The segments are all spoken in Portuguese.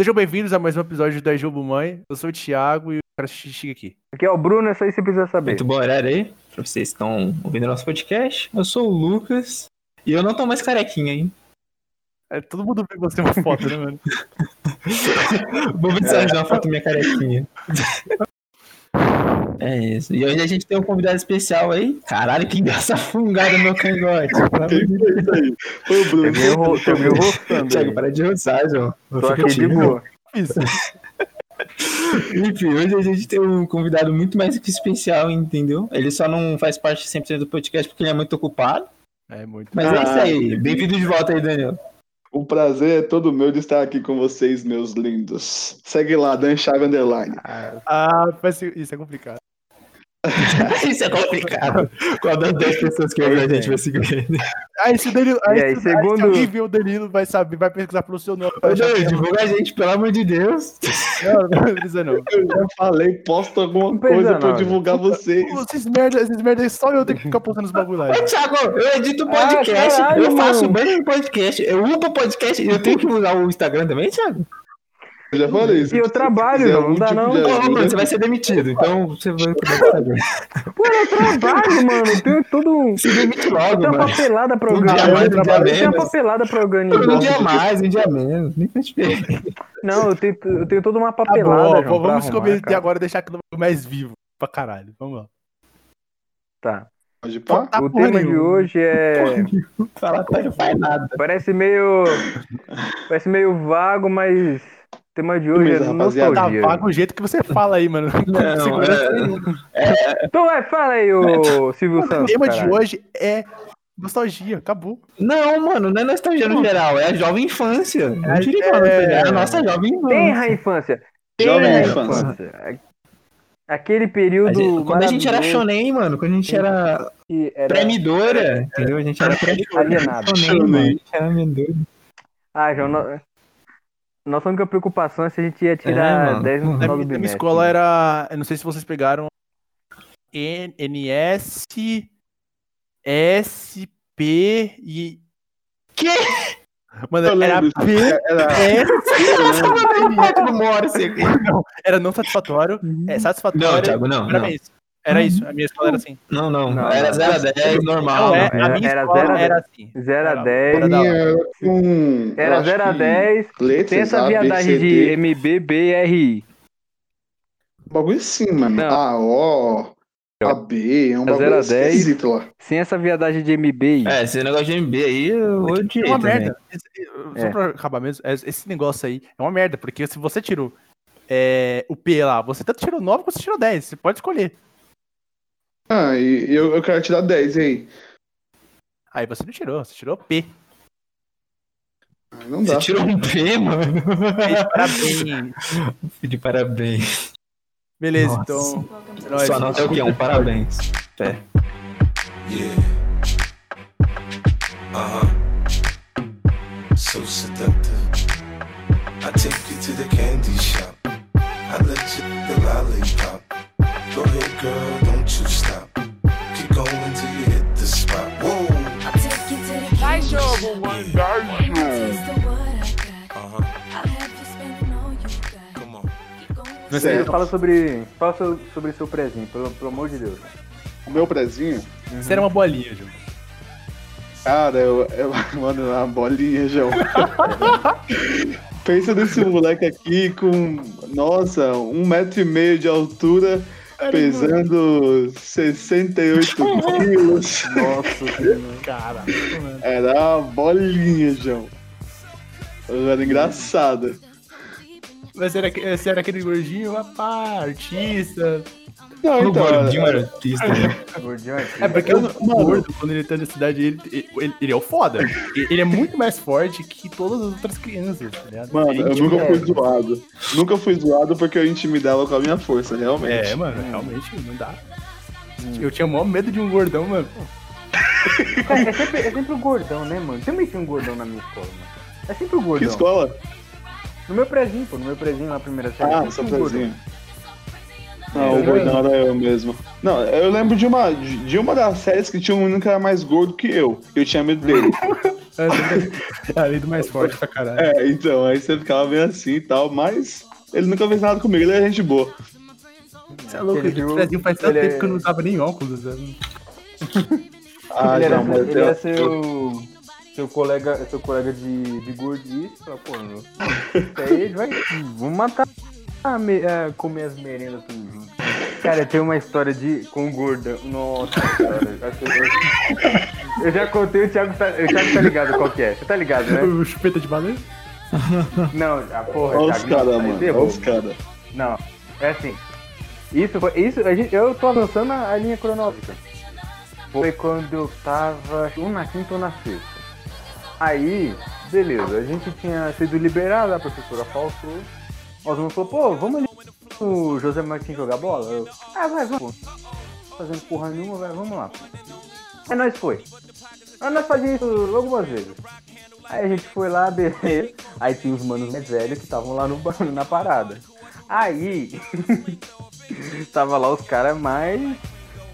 Sejam bem-vindos a mais um episódio da Jubo Mãe. Eu sou o Thiago e o cara chega aqui. Aqui é o Bruno, é só isso que você precisa saber. Muito bom horário aí, pra vocês que estão ouvindo nosso podcast. Eu sou o Lucas e eu não tô mais carequinha, hein? É, todo mundo vê você uma foto, né, mano? Vou ver se eu uma foto minha carequinha. É isso. E hoje a gente tem um convidado especial aí. Caralho, que engraça fungada no meu cangote. Foi o Bruno. Você viu, você viu roçando. Thiago, para de roçar, João. Tô aqui de boa. Isso. Enfim, hoje a gente tem um convidado muito mais que especial, entendeu? Ele só não faz parte 100% do podcast porque ele é muito ocupado. É muito. Mas é isso aí. Bem-vindo de volta aí, Daniel. O prazer é todo meu de estar aqui com vocês, meus lindos. Segue lá, Dan Chave Underline. Ah, isso é complicado. Isso é complicado. Qual das 10 pessoas que ouve a gente vai seguir ele? Aí se Danilo. Aí, aí, se, segundo- aí, se alguém vê o Danilo, vai saber, vai pesquisar pelo seu nome. Ô, Danilo, é- divulga a gente, pelo amor de Deus. Não, não precisa não. Eu já falei, posta alguma coisa pra eu não, divulgar vocês. Pô, Esses merda, esses merda, só eu tenho que ficar postando os bagulho lá. Ô, Thiago, eu edito podcast, Ah, caralho, eu faço mano. no podcast, eu upo podcast e eu tenho que usar o Instagram também, Thiago? Eu já falei isso. E eu trabalho, não, não dá não. Ô, ô, mano, você vai ser demitido, então você vai. Pô, eu trabalho, mano. Eu tenho todo um. Se demite Eu logo, tenho uma mano. papelada pra Um dia organizar. mais, um dia Eu tenho uma papelada pra Um organizar. dia mais, um dia menos. Nem faz. Não, eu tenho, eu tenho toda uma Tá papelada. bom, João, pô, vamos começar cara. agora e deixar aquilo mais vivo pra caralho. Vamos lá. Tá. Pode pá? Tá O tema de hoje é. Fala, tá, não faz nada. Parece meio. Parece meio vago, mas. O tema de hoje é rapaziada. Tá nostalgia. vago o jeito que você fala aí, mano. Não, Segurança é- nenhuma. Então vai, fala aí, ô Silvio O Santos. tema de caralho. hoje é nostalgia. Acabou. Não, mano, não é nostalgia no geral, é a jovem infância. Não É- tire é- é... é a nossa jovem infância. Tenra infância. Jovem Tenra infância. Aquele A período. gente- quando a gente era shonen, mano, quando a gente era era premidora, entendeu? A gente era premidora. alienado. Shonen, mano, a gente era. Ah, João, nossa única preocupação é se a gente ia É, tirar mano. 10 no Na Na final minha, do na minha bimestre. escola era. Eu não sei se vocês pegaram. N- NS. SP e. Que? Mano, Eu era lembro. P. Era... S. do Morse aqui. Não, era não satisfatório. É satisfatório. Não, Thiago, não, Era não. isso. Era isso. A minha escola era assim. Não, não, Não, era não. 0 a 10, normal. Não, é, mano. a Era- minha era escola zero a era assim. 0 a Era- 10. era da hora. Era com... Era eu 0 a acho que 10. Letras, Sem essa viadagem de D. MB, BRI. Bagulho assim, mano. Não. A, O, A, B. É um É bagulho a dez. esquisito lá. Sem essa viadagem de MBI. É, esse negócio de MB aí, eu odiei É uma merda. Esse- Só É. pra acabar mesmo, es- esse negócio aí é uma merda, porque se você tirou é, o P lá, você tanto tirou 9 quanto você tirou 10. Você pode escolher. Ah, e eu, eu quero tirar 10 aí. Aí você não tirou, você tirou P. Ah, Não dá. Você tirou um P, mano. Parabéns. De parabéns. Beleza, Nossa. então. é nóis. Sua nota é o quê? Um parabéns. É. Yeah. Uh huh. So seductive. I take you to the candy shop. I let you the lollipop. Go ahead, girl, you stop. Keep going till you hit the spot. Whoa. I'll take you to the Vai jogo, mano. Uh huh. Come on. Mas Certo. aí, Fala sobre. Fala so- sobre seu prezinho, pelo, pelo amor de Deus. O meu prezinho, Você era uma bolinha, João. cara, eu, eu mano, uma bolinha, João. Pensa nesse moleque aqui com, nossa, um metro e meio de altura, pesando 68 quilos. Nossa, Caralho, mano. Era uma bolinha, João. Era engraçada. Mas era, você era aquele gordinho, rapá, artista. Não, O então, gordinho era- era artista, né? É porque o gordo, quando ele tá na cidade, ele, ele, ele é o foda. Ele é muito mais forte que todas as outras crianças, tá ligado? Mano, eu nunca fui zoado. Nunca fui zoado porque eu intimidava com a minha força, realmente. É, mano, realmente não dá. Eu tinha o maior medo de um gordão, mano. Cara, é sempre, é sempre o gordão, né, mano? Também tinha um gordão na minha escola, mano. É sempre o Que gordão. escola? No meu prezinho, pô, no meu prezinho lá, primeira série. Ah, tinha um gordão. Não, o gordão era eu mesmo. Não, eu lembro de uma, de uma das séries que tinha um menino que era mais gordo que eu. Eu tinha medo dele. É, é do mais forte pra caralho. É, então, aí você ficava bem assim e tal, mas ele nunca fez nada comigo, ele é gente boa. Você é louco, Ele Frezinho faz tanto ele tempo é- que eu não usava nem óculos. né? Ah, ele era, não, mas ele eu- era seu, seu colega, seu colega de, de gordice. Fala, pô, meu, isso aí vai, vamos matar, a me- a comer as merendas tudo junto. Cara, tem uma história de com gorda. Nossa, cara. Eu, eu já contei, o Thiago, tá, o Thiago tá ligado qual que é. Você tá ligado, né? O chupeta de baleia? Não, a porra, Olha os Thiago. não, caras, mano, olha os caras. Não, é assim. Isso foi. Isso, a gente, eu tô avançando a, a linha cronológica. Foi quando eu tava um na quinta ou na sexta. Aí, beleza, a gente tinha sido liberado, a professora faltou. O Osmo falou, pô, vamos ali o José Martins jogar bola? Eu, ah, vai, vamos. Fazendo porra nenhuma, vai, vamos lá. Aí nós foi. Aí nós fazíamos isso logo umas vezes. Aí a gente foi lá, beleza. Aí tinha os manos mais velhos que estavam lá no, ba- na parada. Aí, tava lá os caras mais.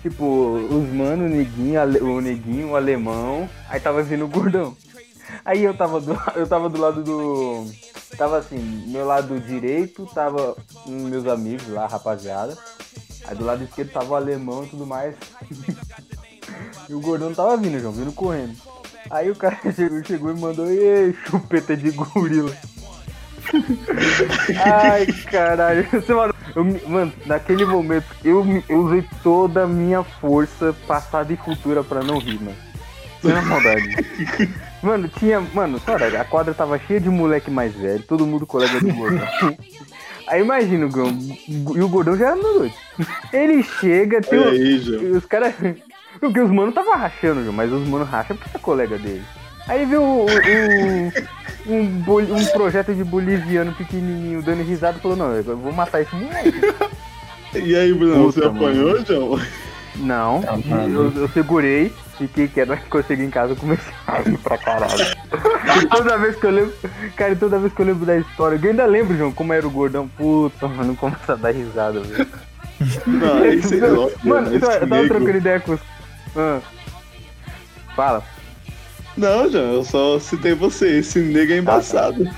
Tipo, os manos, o neguinho, o neguinho, o alemão. Aí tava vindo o gordão. Aí eu tava do, eu tava do lado do. Tava assim, meu lado direito tava meus amigos lá, rapaziada. Aí do lado esquerdo tava o alemão e tudo mais. e o gordão tava vindo, João, vindo correndo. Aí o cara chegou, chegou e mandou, e chupeta de gorila. Ai, caralho. Mano, eu mano, naquele momento, eu, eu usei toda a minha força passada e futura pra não rir, mano. Sem maldade. Mano, tinha. Mano, cara, a quadra tava cheia de moleque mais velho, todo mundo colega do gordão. Aí imagina o Gordão. E o gordão já era meu doido. Ele chega, tem Olha um- aí, João. e os caras. Porque os manos tava rachando, João, mas os manos racham porque é colega dele. Aí viu o, o- um, boli- um projeto de boliviano pequenininho dando risada e falou: Não, eu vou matar esse moleque. E aí, Bruno, Puta, você apanhou, João? Não, eu, eu segurei, fiquei quieto, mas quando eu cheguei em casa eu comecei a rir pra caralho. E toda vez que eu lembro, cara, toda vez que eu lembro da história, eu ainda lembro, João, como era o gordão. Puta, mano, começa a dar risada, velho. Não, esse Mano, mano, eu tava, trocando ideia com os. Ah. Fala. Não, João, eu só citei você. Esse nego é embaçado.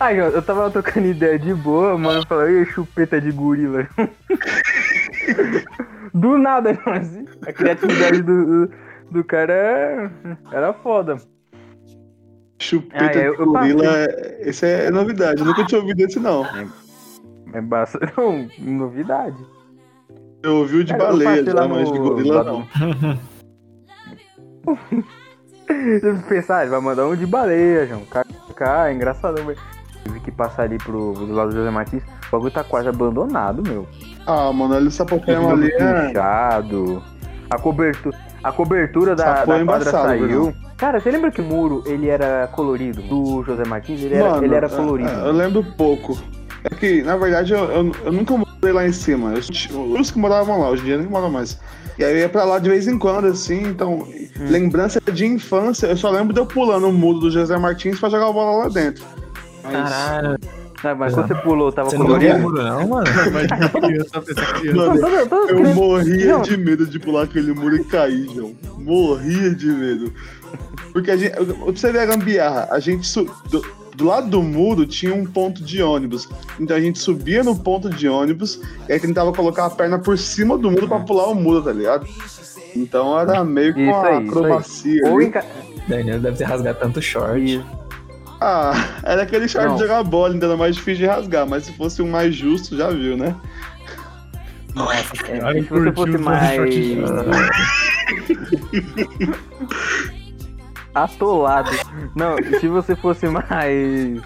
Aí, ó, eu tava trocando ideia de boa, mano, falou, ei, chupeta de gorila. Do nada, a criatividade do, do cara é- era foda. Chupeta Ah, eu- de gorila, é- esse é novidade. Eu nunca tinha ouvido esse, não. É bastante. Não, novidade. Eu ouvi o de Cara, eu baleia já, mas de no- gorila lá não. Você pensar, ele vai mandar um de baleia, João. KK, é engraçadão, velho. Tive que passar ali pro, do lado do José Martins. O bagulho tá quase abandonado, meu. Ah, mano, olha Tudo Pokémon ali fechado. A cobertura, a cobertura da, da quadra saiu. Bruno. Cara, você lembra que o muro ele era colorido? Do José Martins, ele era, Mano, ele era é- colorido. é, eu lembro pouco. É que, na verdade, eu, eu, eu nunca morei lá em cima. Eu, os que moravam lá, hoje em dia nem moram mais. E aí eu ia pra lá de vez em quando, assim, então. Hum. Lembrança de infância, eu só lembro de eu pulando o muro do José Martins pra jogar a bola lá dentro. Caralho. Ah, mas quando você pulou, tava Você não colorido? viu o muro, não, mano? Imagina criança, essa criança. Mano, Todas- todas as eu morria Não. de medo de pular aquele muro e cair, João. Morria de medo. Porque a gente. Pra você ver a gambiarra, a gente. Su... Do, do lado do muro tinha um ponto de ônibus. Então a gente subia no ponto de ônibus e aí tentava colocar a perna por cima do muro pra pular o muro, tá ligado? Então era meio que Isso uma aí, acrobacia. Ou. Daniel deve ter rasgado tanto short. Isso. Ah, era aquele short Não. de jogar bola, ainda era mais difícil de rasgar, mas se fosse um mais justo, já viu, né? Nossa, É, cara, se você fosse mais atolado. Não, se você fosse mais.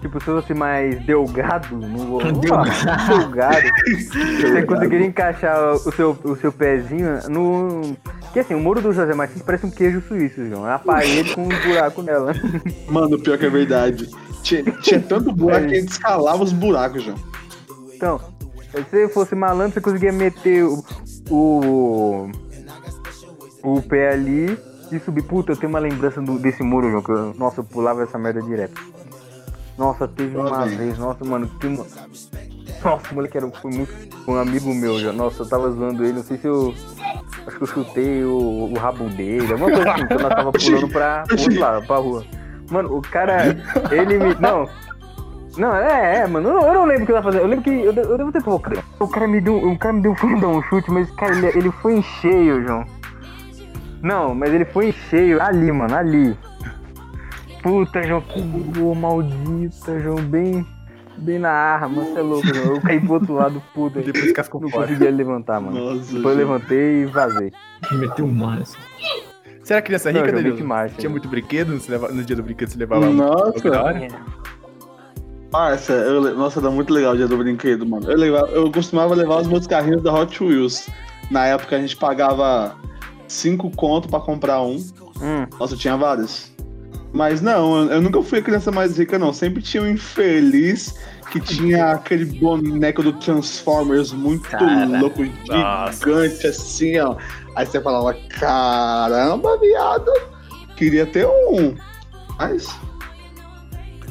Tipo, se fosse mais delgado, não vou. vamos lá, delgado. Você conseguiria encaixar o seu, o seu pezinho no. Que assim, o muro do José Martins parece um queijo suíço, João. É uma parede com um buraco nela. Mano, pior que é verdade. Tinha, tinha tanto buraco que a gente escalava os buracos, João. Então, se você fosse malandro, você conseguia meter o, o, o pé ali e subir. Puta, eu tenho uma lembrança do- desse muro, João. Que eu, nossa, eu pulava essa merda direto. Nossa, teve uma Também. vez, nossa, mano, que uma... Nossa, o moleque era, foi muito um amigo meu já. Nossa, eu tava zoando ele, não sei se eu. Acho que eu chutei o, o rabo dele, alguma coisa assim, quando nós tava pulando pra, outro lado, pra rua. Mano, o cara, ele me. Não. Não, é, é, mano. Eu, eu não lembro o que eu tava fazendo. Eu lembro que. Eu, eu devo ter provocado. O cara me deu. O cara me deu um um chute, mas, cara, ele, ele foi em cheio, João. Não, mas ele foi em cheio ali, mano, ali. Puta, João, que gol maldita, João, bem. Bem na arma, você é louco, João. Eu caí pro outro lado, puta. Depois cascou Não fora. conseguia levantar, mano. Nossa, Depois eu levantei e vazei. Meteu um massa. Você era criança rica, Danilo? demais, Tinha hein? muito brinquedo? Leva- No dia do brinquedo você levava Nossa. da hora? Parça, eu, nossa, era muito legal o dia do brinquedo, mano. Eu, levava, eu costumava levar os meus carrinhos da Hot Wheels. Na época a gente pagava 5 conto pra comprar um. Hum, Nossa, eu tinha vários. Mas não, eu, nunca fui a criança mais rica, não. Sempre tinha um infeliz que tinha aquele boneco do Transformers muito Cara, louco, nossa. gigante, assim, ó. Aí você falava, caramba, viado, queria ter um. Mas,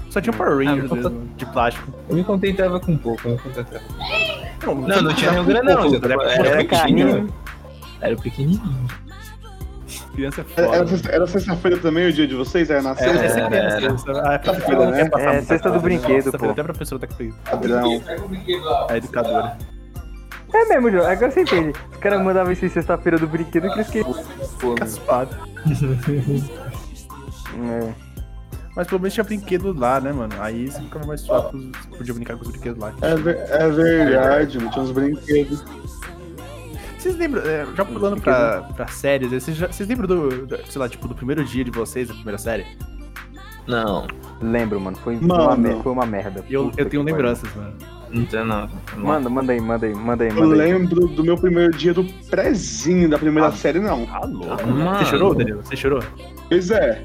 Só tinha Power Rangers Ah, mesmo, de plástico. Eu me contentava com pouco, eu me contentava. Não, Não, não tinha nenhum grande não. pouco, Era, né? era, Era pequenininho. Era pequenininho. Criança é era, foda. era sexta- era sexta-feira também o dia de vocês? Era na Era, sexta? essa Era, criança, era. essa- a professora Sexta-feira, né? passar É, sexta do né? brinquedo, pô. Até a professora tá com Padrão. a educadora. É mesmo, João. Agora você entende. Os caras mandavam isso em sexta-feira do brinquedo que eles queriam. Caspado. É. Mas pelo menos tinha brinquedo lá, né, mano? Aí você ficava mais suave, você podia brincar com os brinquedos lá. É, ver- é verdade, mano, tinha uns brinquedos. Vocês lembram, é, já pulando pra, pra séries, vocês, já- vocês lembram do, do- sei lá, tipo, do primeiro dia de vocês, da primeira série? Não, Lembro, mano. Foi, Mano. Uma, foi uma merda. Eu, eu tenho lembranças, mano. não tem não. Manda, manda aí, manda aí, manda aí, Eu manda aí. lembro do meu primeiro dia do prezinho da primeira Ah. série, não. Ah, louco. Mano. Você chorou, Danilo? Você chorou? Pois é.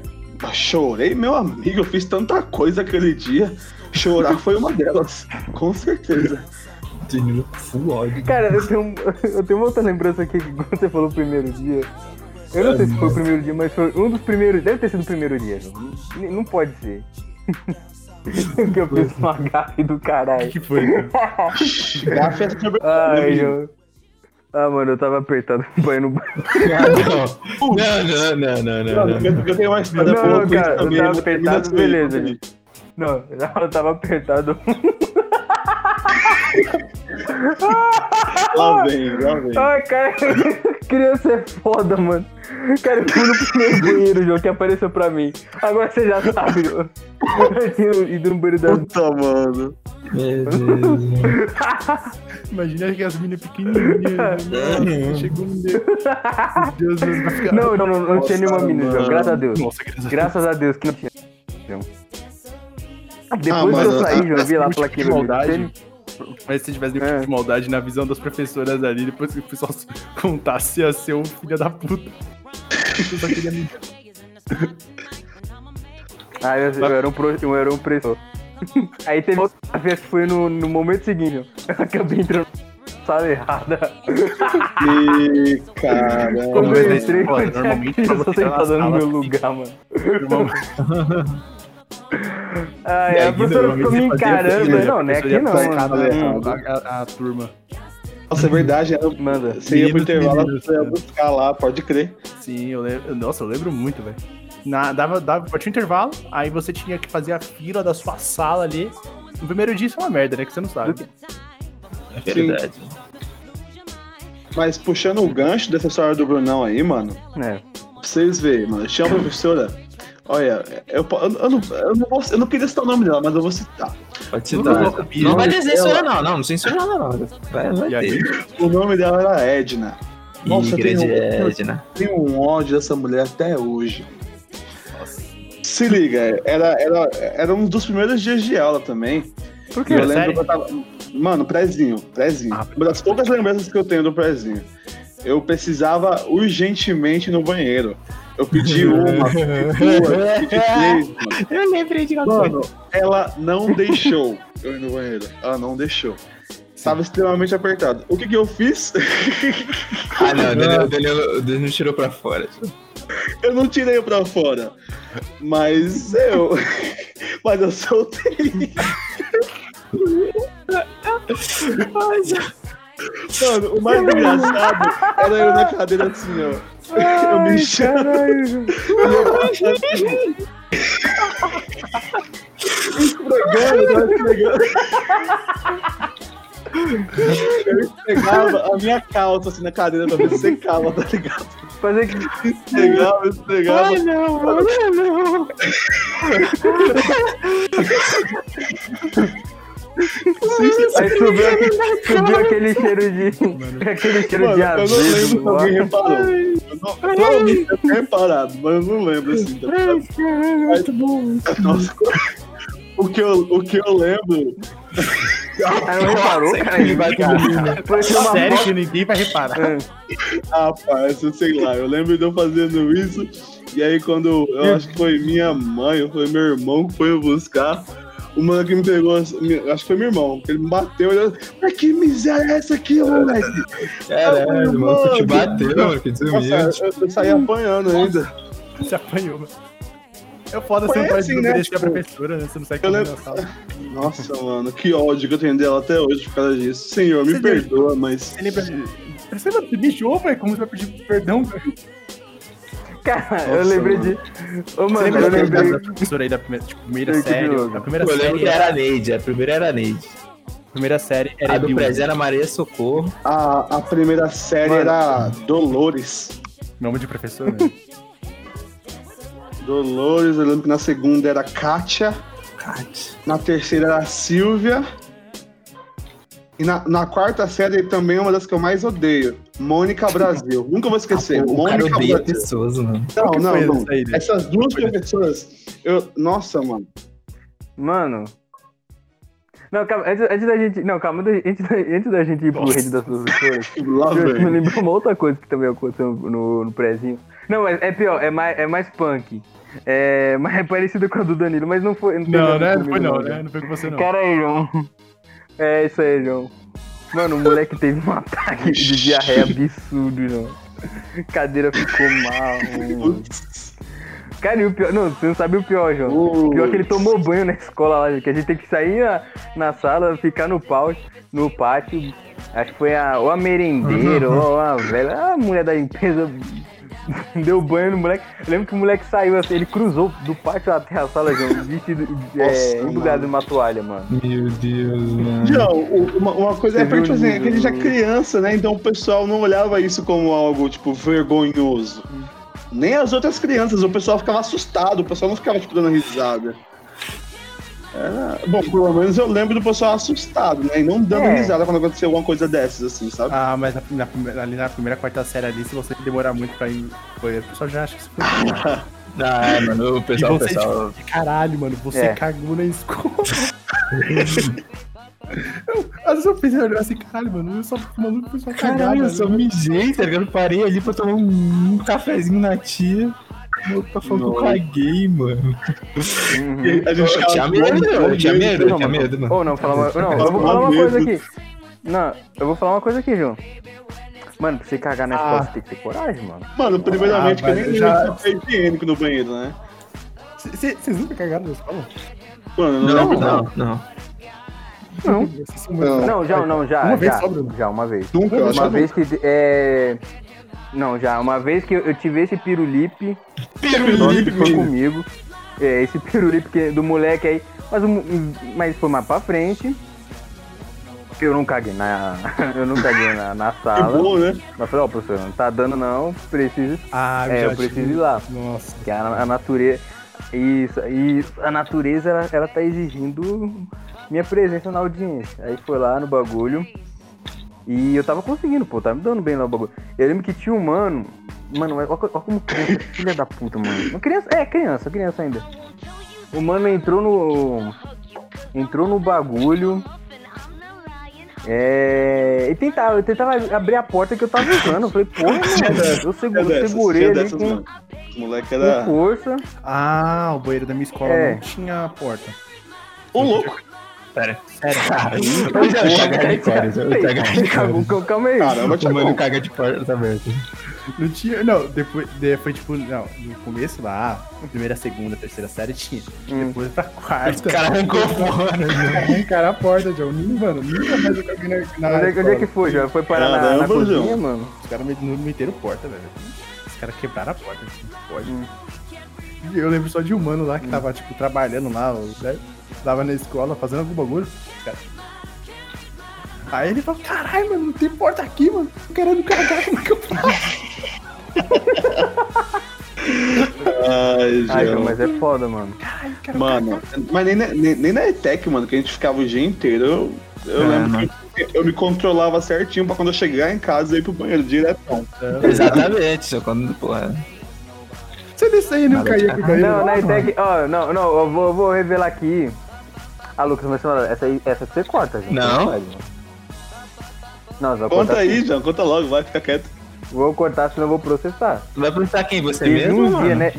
Chorei, meu amigo. Eu fiz tanta coisa aquele dia. Chorar foi uma delas. Com certeza. Danilo full ódio. Cara, eu tenho, eu tenho uma outra lembrança aqui que quando você falou o primeiro dia. Eu não sei se foi o primeiro dia, mas foi um dos primeiros. Deve ter sido o primeiro dia, João. N- Não pode ser. que eu fiz uma gafe do O caralho. que foi? Gafe é sobre- Ai, João. Ah, mano, eu tava apertado banho no Não, não, não, não, não, não. eu, eu tenho uma história Não, boa não, com isso cara, eu tava apertado, beleza. Não, eu tava apertado. Lá vem, lá vem. Ai, cara, criança é foda, mano. Cara, eu fui no primeiro banheiro, João, que apareceu pra mim. Agora você já sabe, João. Eu tinha ido no banheiro da. Puta, mano. Meu Deus. Imagina que as meninas pequenininhas. Nossa, chegou um Deus. Deus. Não, não, não, não tinha nenhuma menina, João. Graças a Deus. Nossa, graças a Deus. Graças a Deus que não tinha. João. Depois Ah, que mano, eu saí, João, eu vi lá a tipo Mas se tivesse nenhum É. tipo de maldade na visão das professoras ali, depois que o pessoal se contasse, ia ser um filho da puta. Eu só queria me... Ah, eu, eu era um pro, eu era um opressor. Aí teve outra vez que foi no, no momento seguinte. Eu acabei entrando na sala errada. Eu entrei, foda, eu tinha normalmente, eu na sentado no meu fica- lugar, mano. Ai, E a professora ficou me encarando. Não, não é a aqui não, mano. escada Hum, com a, a- a turma. Nossa, é verdade. era- Manda. Você ia pro intervalo, meninos, você ia buscar lá, pode crer. Sim, eu lembro. Nossa, eu lembro muito, velho. Na, dava, dava, tinha um intervalo, aí você tinha que fazer a fila da sua sala ali. No primeiro dia isso é uma merda, né? Que você não sabe. É verdade. Mas puxando o gancho dessa história do Brunão aí, mano, É. pra vocês verem, mano, tinha uma professora. Olha, eu, eu, eu não, eu, não vou- eu não queria citar o nome dela, mas eu vou citar. Pode Não citar. coloca o Pires. Não vai censura, não. Não, não censura nada, não. Vai, vai ter. O nome dela era Edna. Nossa, tem um- Edna. Tenho um ódio dessa mulher até hoje. Se liga, era, era, era um dos primeiros dias de aula também. Por E eu lembro Sério? que eu tava. Mano, prezinho, prezinho. Ah, Uma das poucas lembranças que eu tenho do prezinho. Eu precisava urgentemente no banheiro. Eu pedi uma, pedi duas, pedi três, mano. Eu lembrei de Mano, ela não deixou eu ir no banheiro. Ela não deixou. Tava extremamente apertado. O que que eu fiz? Ah, não, o Danilo, o Danilo, tirou pra fora. eu não tirei pra fora. Mas eu. Mas eu soltei. Mano, o mais engraçado era eu na cadeira assim, ó. Eu me enxergo. Esfregando, esfregando. Eu esfregava a minha calça assim na cadeira pra ver se secava, tá ligado? Fazer que. Esfregava, esfregava. não, não. Aí subiu, aquele- subiu aquele cheiro de. aquele cheiro Mano, de eu não azedo. lembro se alguém reparou. Eu não, provavelmente eu tenho reparado, mas eu não lembro assim. Tá ligado? Mas, nossa, o que, eu, o que eu lembro. Ah, não reparou, cara? Ele vai Sério que ninguém vai reparar. Ah, parça, sei lá, eu lembro de eu fazendo isso. E aí, quando eu acho que foi minha mãe ou foi meu irmão que foi buscar, o mano que me pegou, acho que foi meu irmão, que ele me bateu e eu. Mas que miséria é essa aqui, moleque? Caralho, mano, tu te bateu, mano, que Nossa, desumilde. eu, eu saí apanhando ainda. Você apanhou, mano. É foda, Foi você não pode assim, né, obedecer a tipo, professora, né? Você não sai lembro- na sala. Nossa, mano, que ódio que eu tenho dela até hoje por causa disso. Senhor, me Você perdoa, mas. Você lembra de... Você mijou, velho? Como você vai pedir perdão, velho? Cara, eu lembrei de. Ô, Você mano, lembra eu da- lembrei. da professora aí da primeira, tipo, primeira série? A primeira Eu lembro série, que era a Neide, a primeira era a Neide. a primeira série era A do era Maria Socorro. A, a primeira série Mano. era Dolores. Nome de professor, né? Dolores, eu lembro que na segunda era Kátia. Kátia. Na terceira era Silvia. E na, na quarta série também é uma das que eu mais odeio. Mônica Brasil. Nunca vou esquecer. O cara Mônica odeia Brasil. pessoas, mano. Não, não, não. né? Essas duas professoras. Eu, nossa, mano. Mano. Não, calma, antes, antes da gente. Não, calma, antes da, antes da gente ir pro Nossa. rede das professoras. Eu me vem. lembrou uma outra coisa que também aconteceu no, no prézinho. Não, mas é pior, é mais, é mais punk. É mais é parecido com a do Danilo, mas não foi. Não, né? Não comigo, foi não, não, né? Não foi com você, não. Cara aí, João. É isso aí, João. Mano, o moleque teve um ataque de diarreia absurdo, João. Cadeira ficou mal. Cara, e o pior. Não, você não sabe o pior, João. O pior é que ele tomou banho na escola lá, que a gente tem que sair na, na sala, ficar no pau, no pátio. Acho que foi a, ou a merendeira, ou a velha, a mulher da empresa deu banho no moleque. Eu lembro que o moleque saiu assim, ele cruzou do pátio até a sala, João, vestido, é, embrulhado numa toalha, mano. Meu Deus, mano. Não, o- uma, uma coisa é Você viu porque, tipo assim, o é que a gente é nível- criança, né? Então o pessoal não olhava isso como algo, tipo, vergonhoso. Nem as outras crianças, o pessoal ficava assustado, o pessoal não ficava, tipo, dando risada. Era... Bom, pelo menos eu lembro do pessoal assustado, né? E não dando É. risada quando aconteceu alguma coisa dessas, assim, sabe? Ah, mas na, na primeira- ali na primeira, quarta série ali, se você demorar muito pra ir, foi, o pessoal já acha que isso foi. Ah, mano, o pessoal, e você, pessoal. tipo, caralho, mano, você É. cagou na escola. Eu- Às vezes eu pensei olhar assim, caralho, mano, eu só maluco só cagar, Caralho, eu só mijei, tá ligado? Parei ali pra tomar um, um cafezinho na tia. O pai falou que eu caguei, mano. Uhum. A gente Eu tinha medo, eu tinha medo, eu Não, tinha medo, mano. Ou não, falar uma... não, eu vou falar uma coisa aqui. Não, eu vou falar uma coisa aqui, João. Mano, pra você cagar na escola, Ah. você tem que ter coragem, mano. Mano, primeiramente, Ah, que eu nem já- lembro de papel higiênico no banheiro, né? Vocês nunca cagaram na escola? Mano, eu não, Não, lembro, não, não. Não. Vocês são muito- Não. Não, já, não, já. Uma vez já, só, Bruno? já, uma vez. Nunca, eu acho Uma que vez que. É... Não, já, uma vez que eu, eu tive esse pirulipe. Pirulipe foi comigo. É, esse pirulipe do moleque aí. Mas, mas foi mais pra frente. Eu não caguei na. Eu não caguei na, na Que sala. bom, né? Mas falei, ó, professor, não tá dando não, preciso. Ah, É, eu preciso ir lá. Nossa. Que a, a natureza. Isso, isso, a natureza ela, ela tá exigindo minha presença na audiência. Aí foi lá no bagulho. E eu tava conseguindo, pô, tava me dando bem lá o bagulho. Eu lembro que tinha um mano. Mano, olha, olha como criança, filha da puta, mano. Uma criança, é, criança, criança ainda. O mano entrou no. Entrou no bagulho. É. E tentava, eu tentava abrir a porta que eu tava usando. Eu falei, porra, mano, eu É seguro, dessas, segurei ali dessas, com, moleque com era. força. Ah, o banheiro da minha escola É. não tinha porta. Ô, louco! Pera. Sério. Cara, eu já cagar de fora, eu já calma aí. Caramba, O mano caga de porta aberta. Não tinha. Não, depois. de- Foi tipo. Não, no começo lá, primeira, segunda, terceira série tinha. Hum. Depois pra quarta. O cara arrancou fora. Arrancaram a porta, João. Nem, Mano, nunca mais eu caguei na. na Onde é, que- onde é escola. que foi, já? Foi parar na, na Caramba, cozinha, João. mano? Os caras me- não meteram porta, velho. Os caras quebraram a porta. Assim, pode. Hum. E Eu lembro só de um mano lá que tava, tipo, trabalhando lá, né? Tava na escola fazendo algum bagulho. cara. Aí ele falou, caralho, mano, não tem porta aqui, mano. Tô querendo cagar, como é que eu faço? Ai, Ai, João. Mas é foda, mano. Quero Mano, mas nem, na- nem, nem na ETEC, mano, que a gente ficava o dia inteiro, eu, eu É, lembro que eu me controlava certinho pra quando eu chegar em casa eu ir pro banheiro diretão. cagar. Exatamente, só quando, porra. Você desse aí não caía com o banheiro? Não, na mano? ETEC, ó, não, não, eu vou, eu vou revelar aqui. Ah, Lucas, mas fala, essa aí, essa você corta, gente. Não. Pode, mano. Não, Conta cortar aí. João, conta logo, vai, fica quieto. Vou cortar, senão eu vou processar. Vai processar quem? Você Teve mesmo, um mano? dia, né?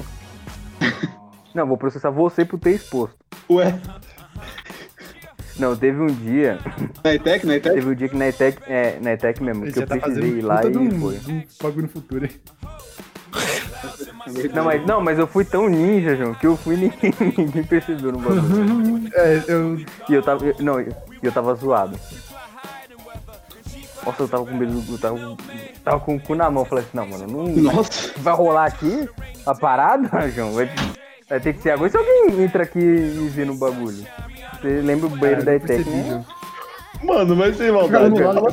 Não, vou processar você por ter exposto. Ué, Não, teve um dia, na ETEC, na ETEC? teve um dia que na ETEC, é, na ETEC mesmo, Ele que eu já tá precisei ir lá e um, foi. um no futuro aí. Não mas, não, mas eu fui tão ninja, João, que eu fui e ninguém, ninguém percebeu no bagulho. É, eu. E eu tava. eu- não, eu, eu tava zoado. Nossa, eu tava com medo, eu tava, com- tava com o cu na mão. Eu falei assim, não, mano, não Nossa, vai rolar aqui a parada, João. Vai, vai ter que ser agora. E se alguém entra aqui e vê no bagulho? Você lembra o banheiro Ah, da ETEC, né? Mano, mas sem maldade, não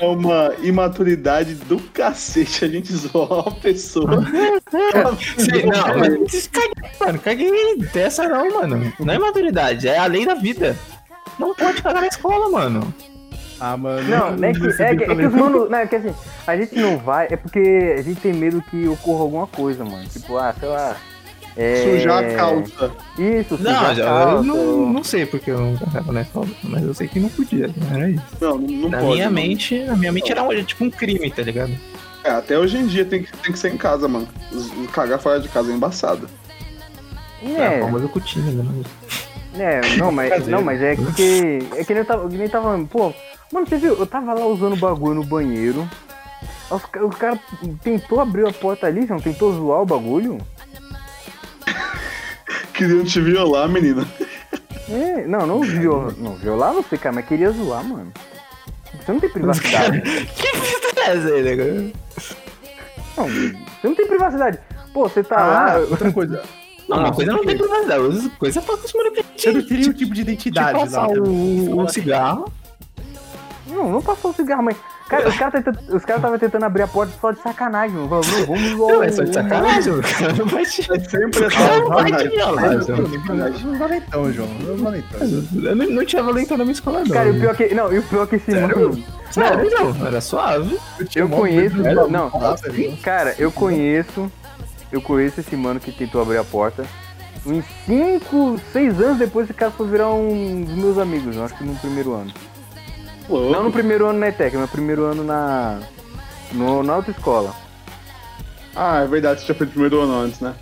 é uma imaturidade do cacete a gente zoar uma pessoa. Sei, não, mas caguei, mano, caguei dessa não, mano. Não é maturidade, é a lei da vida. Não pode cagar na escola, mano. Ah, mano. Não, não é que, é, que- é que os manos. Não, é que assim, a gente não vai, é porque a gente tem medo que ocorra alguma coisa, mano. Tipo, ah, sei lá. É... Sujar a calça. Isso, sujar Não, a já, calça. eu não, não sei porque eu não cagava na escola, mas eu sei que não podia, não era isso. Não, não Na pode. minha mano. mente, na minha mente era um- tipo um crime, tá ligado? É, até hoje em dia tem que, tem que ser em casa, mano. Cagar fora de casa é embaçado. É, É, o famoso cutinho, né? É, não, mas, não, mas é que. É que nem eu tava. Que nem tava. Pô, mano, você viu? Eu tava lá usando o bagulho no banheiro. Os, o cara tentou abrir a porta ali, não tentou zoar o bagulho. Queriam te violar, menina. É, não, não violar. Não, violar não sei, cara, mas queria zoar, mano. Você não tem privacidade. que fita é essa aí, né? Não, você não tem privacidade. Pô, você tá Ah, lá. outra coisa. Não, uma Ah, coisa não tem privacidade, outra coisa é pra acostumar com Você não teria um tipo de identidade passar lá. o, o cigarro. Não, não passou o cigarro, mas. Cara, os caras tentando- os caras estavam tentando abrir a porta só de sacanagem, mano. Falou, Não, vamos zoar. Não, é só de sacanagem, o cara não vai te, É sempre o cara não vai te violar, João. Não valentão, João. Não valentão. Eu não, não tinha valentão na minha escola, não. Cara, e o pior que. Não, e o pior que esse mano. Sério, não, era suave. Eu conheço. Não, Não, Nossa, João. cara, eu conheço. Eu conheço esse mano que tentou abrir a porta. Uns 5, 6 anos depois esse cara foi virar um dos meus amigos, eu acho que no primeiro ano. Louco. Não no primeiro ano na ETEC, mas no primeiro ano na. No, na autoescola. Ah, é verdade, você já fez primeiro ano antes, né?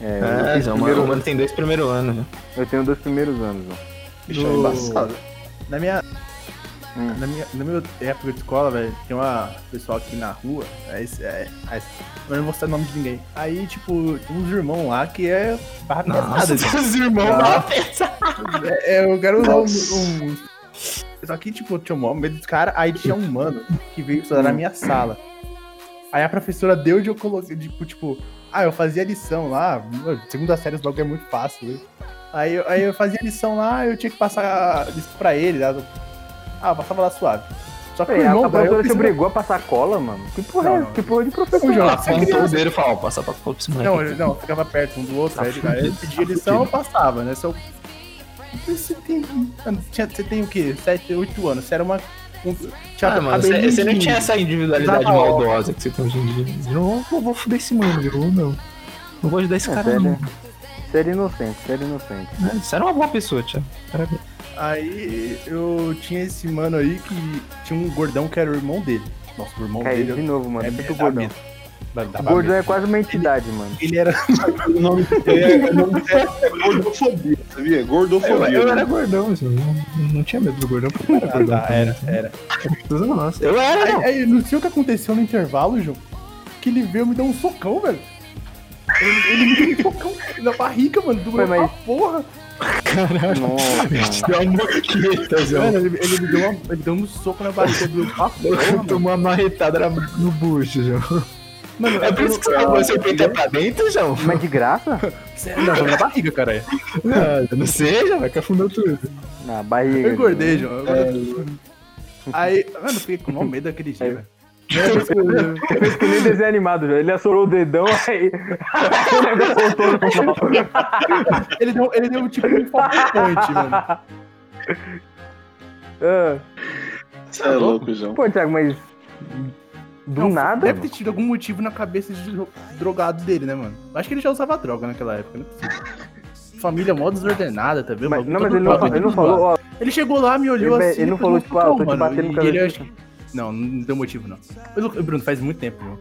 É, eu, É, fiz já, o primeiro mano, o ano. tem dois primeiros anos, né? eu tenho dois primeiros anos, ó. Bicho, é embaçado. Na minha. Hum. Na minha, na minha época de escola, velho, tem uma pessoal aqui na rua, esse- é, é, eu não vou citar o nome de ninguém. Aí, tipo, tem uns irmãos lá que é barra pesada. Nossa, os irmãos Não. da peça. É, é, eu quero usar um, um. Só que, tipo, tinha um maior medo dos caras. Aí tinha um mano que veio estudar na minha sala. Aí a professora deu de eu coloquei, tipo, tipo, ah, eu fazia lição lá. Segunda série, os bagulho é muito fácil, né? Aí, eu- aí eu fazia lição lá, eu tinha que passar isso pra ele. Né? Ah, eu passava lá suave. Só que o É, a, irmão, a eu professora te pensei, obrigou a passar cola, mano. Que porra Não, é? não. Que porra de professor? Você apontou o criança. dedo e falou, ó, passa pra pra esse moleque. Não, eu- não, ficava perto um do outro, Tá aí, ele- pedia tá lição, eu passava, né? Se eu... Você tem, mano, tinha- você tem o quê? 7, 8 anos. Você era uma. Um, tinha Ah, mano, você, você não de- tinha essa individualidade maldosa que você tem hoje em dia. Eu não vou, vou fuder esse mano, viu? Não. Não vou ajudar esse É, cara, sério. não. Você era inocente, você era inocente. É, Você era uma boa pessoa, Thiago. Parabéns. Aí eu tinha esse mano aí que tinha um gordão que era o irmão dele. Nossa, o irmão Caiu de dele novo, mano. é Muito gordão. medo. Medo. é quase uma entidade, mano. Ele era. O nome dele é, dele é gordofobia, sabia? Eu, Gordofobia. eu era gordão, assim, não, não tinha medo do gordão, porque eu era Ah, gordão. tá, era, era. Nossa, eu era, não. Aí, aí, não sei o que aconteceu no intervalo, João. que ele veio me dar um socão, velho. Ele, ele me deu um socão na barriga, mano. Doeu Foi, mas- porra. Nossa. Deu uma moqueta. Mano, ele, ele me deu uma, ele deu um soco na barriga, porra, mano. Tomou uma marretada no bucho, João. Mano, É por isso que você levou seu peito é pra dentro, João? Mas de graça? Não, foi na barriga, caralho. Não, não sei, João. Vai que afundou tudo. Na barriga. Eu engordei, João. Aí, mano, eu fiquei com o medo daquele dia, velho. Fez que nem desenho animado, já. Ele assorou o dedão, aí. o negócio voltou normal. Ele deu, ele deu tipo um palpitante, mano. Ah, Você é louco, João. Pô, Thiago, mas. Do Não, nada? Deve ter tido algum motivo na cabeça de dro- drogado dele, né, mano? Acho que ele já usava droga naquela época, não é possível. Família mó desordenada, tá vendo? Mas, não, mas ele não, ele não falou, ó. Ele chegou lá, me olhou Ele- assim. ele não falou, tipo, ah, "Não, tô te mano", batendo com a ele que- Não, não deu motivo, não. Mas, Bruno, faz muito tempo, viu?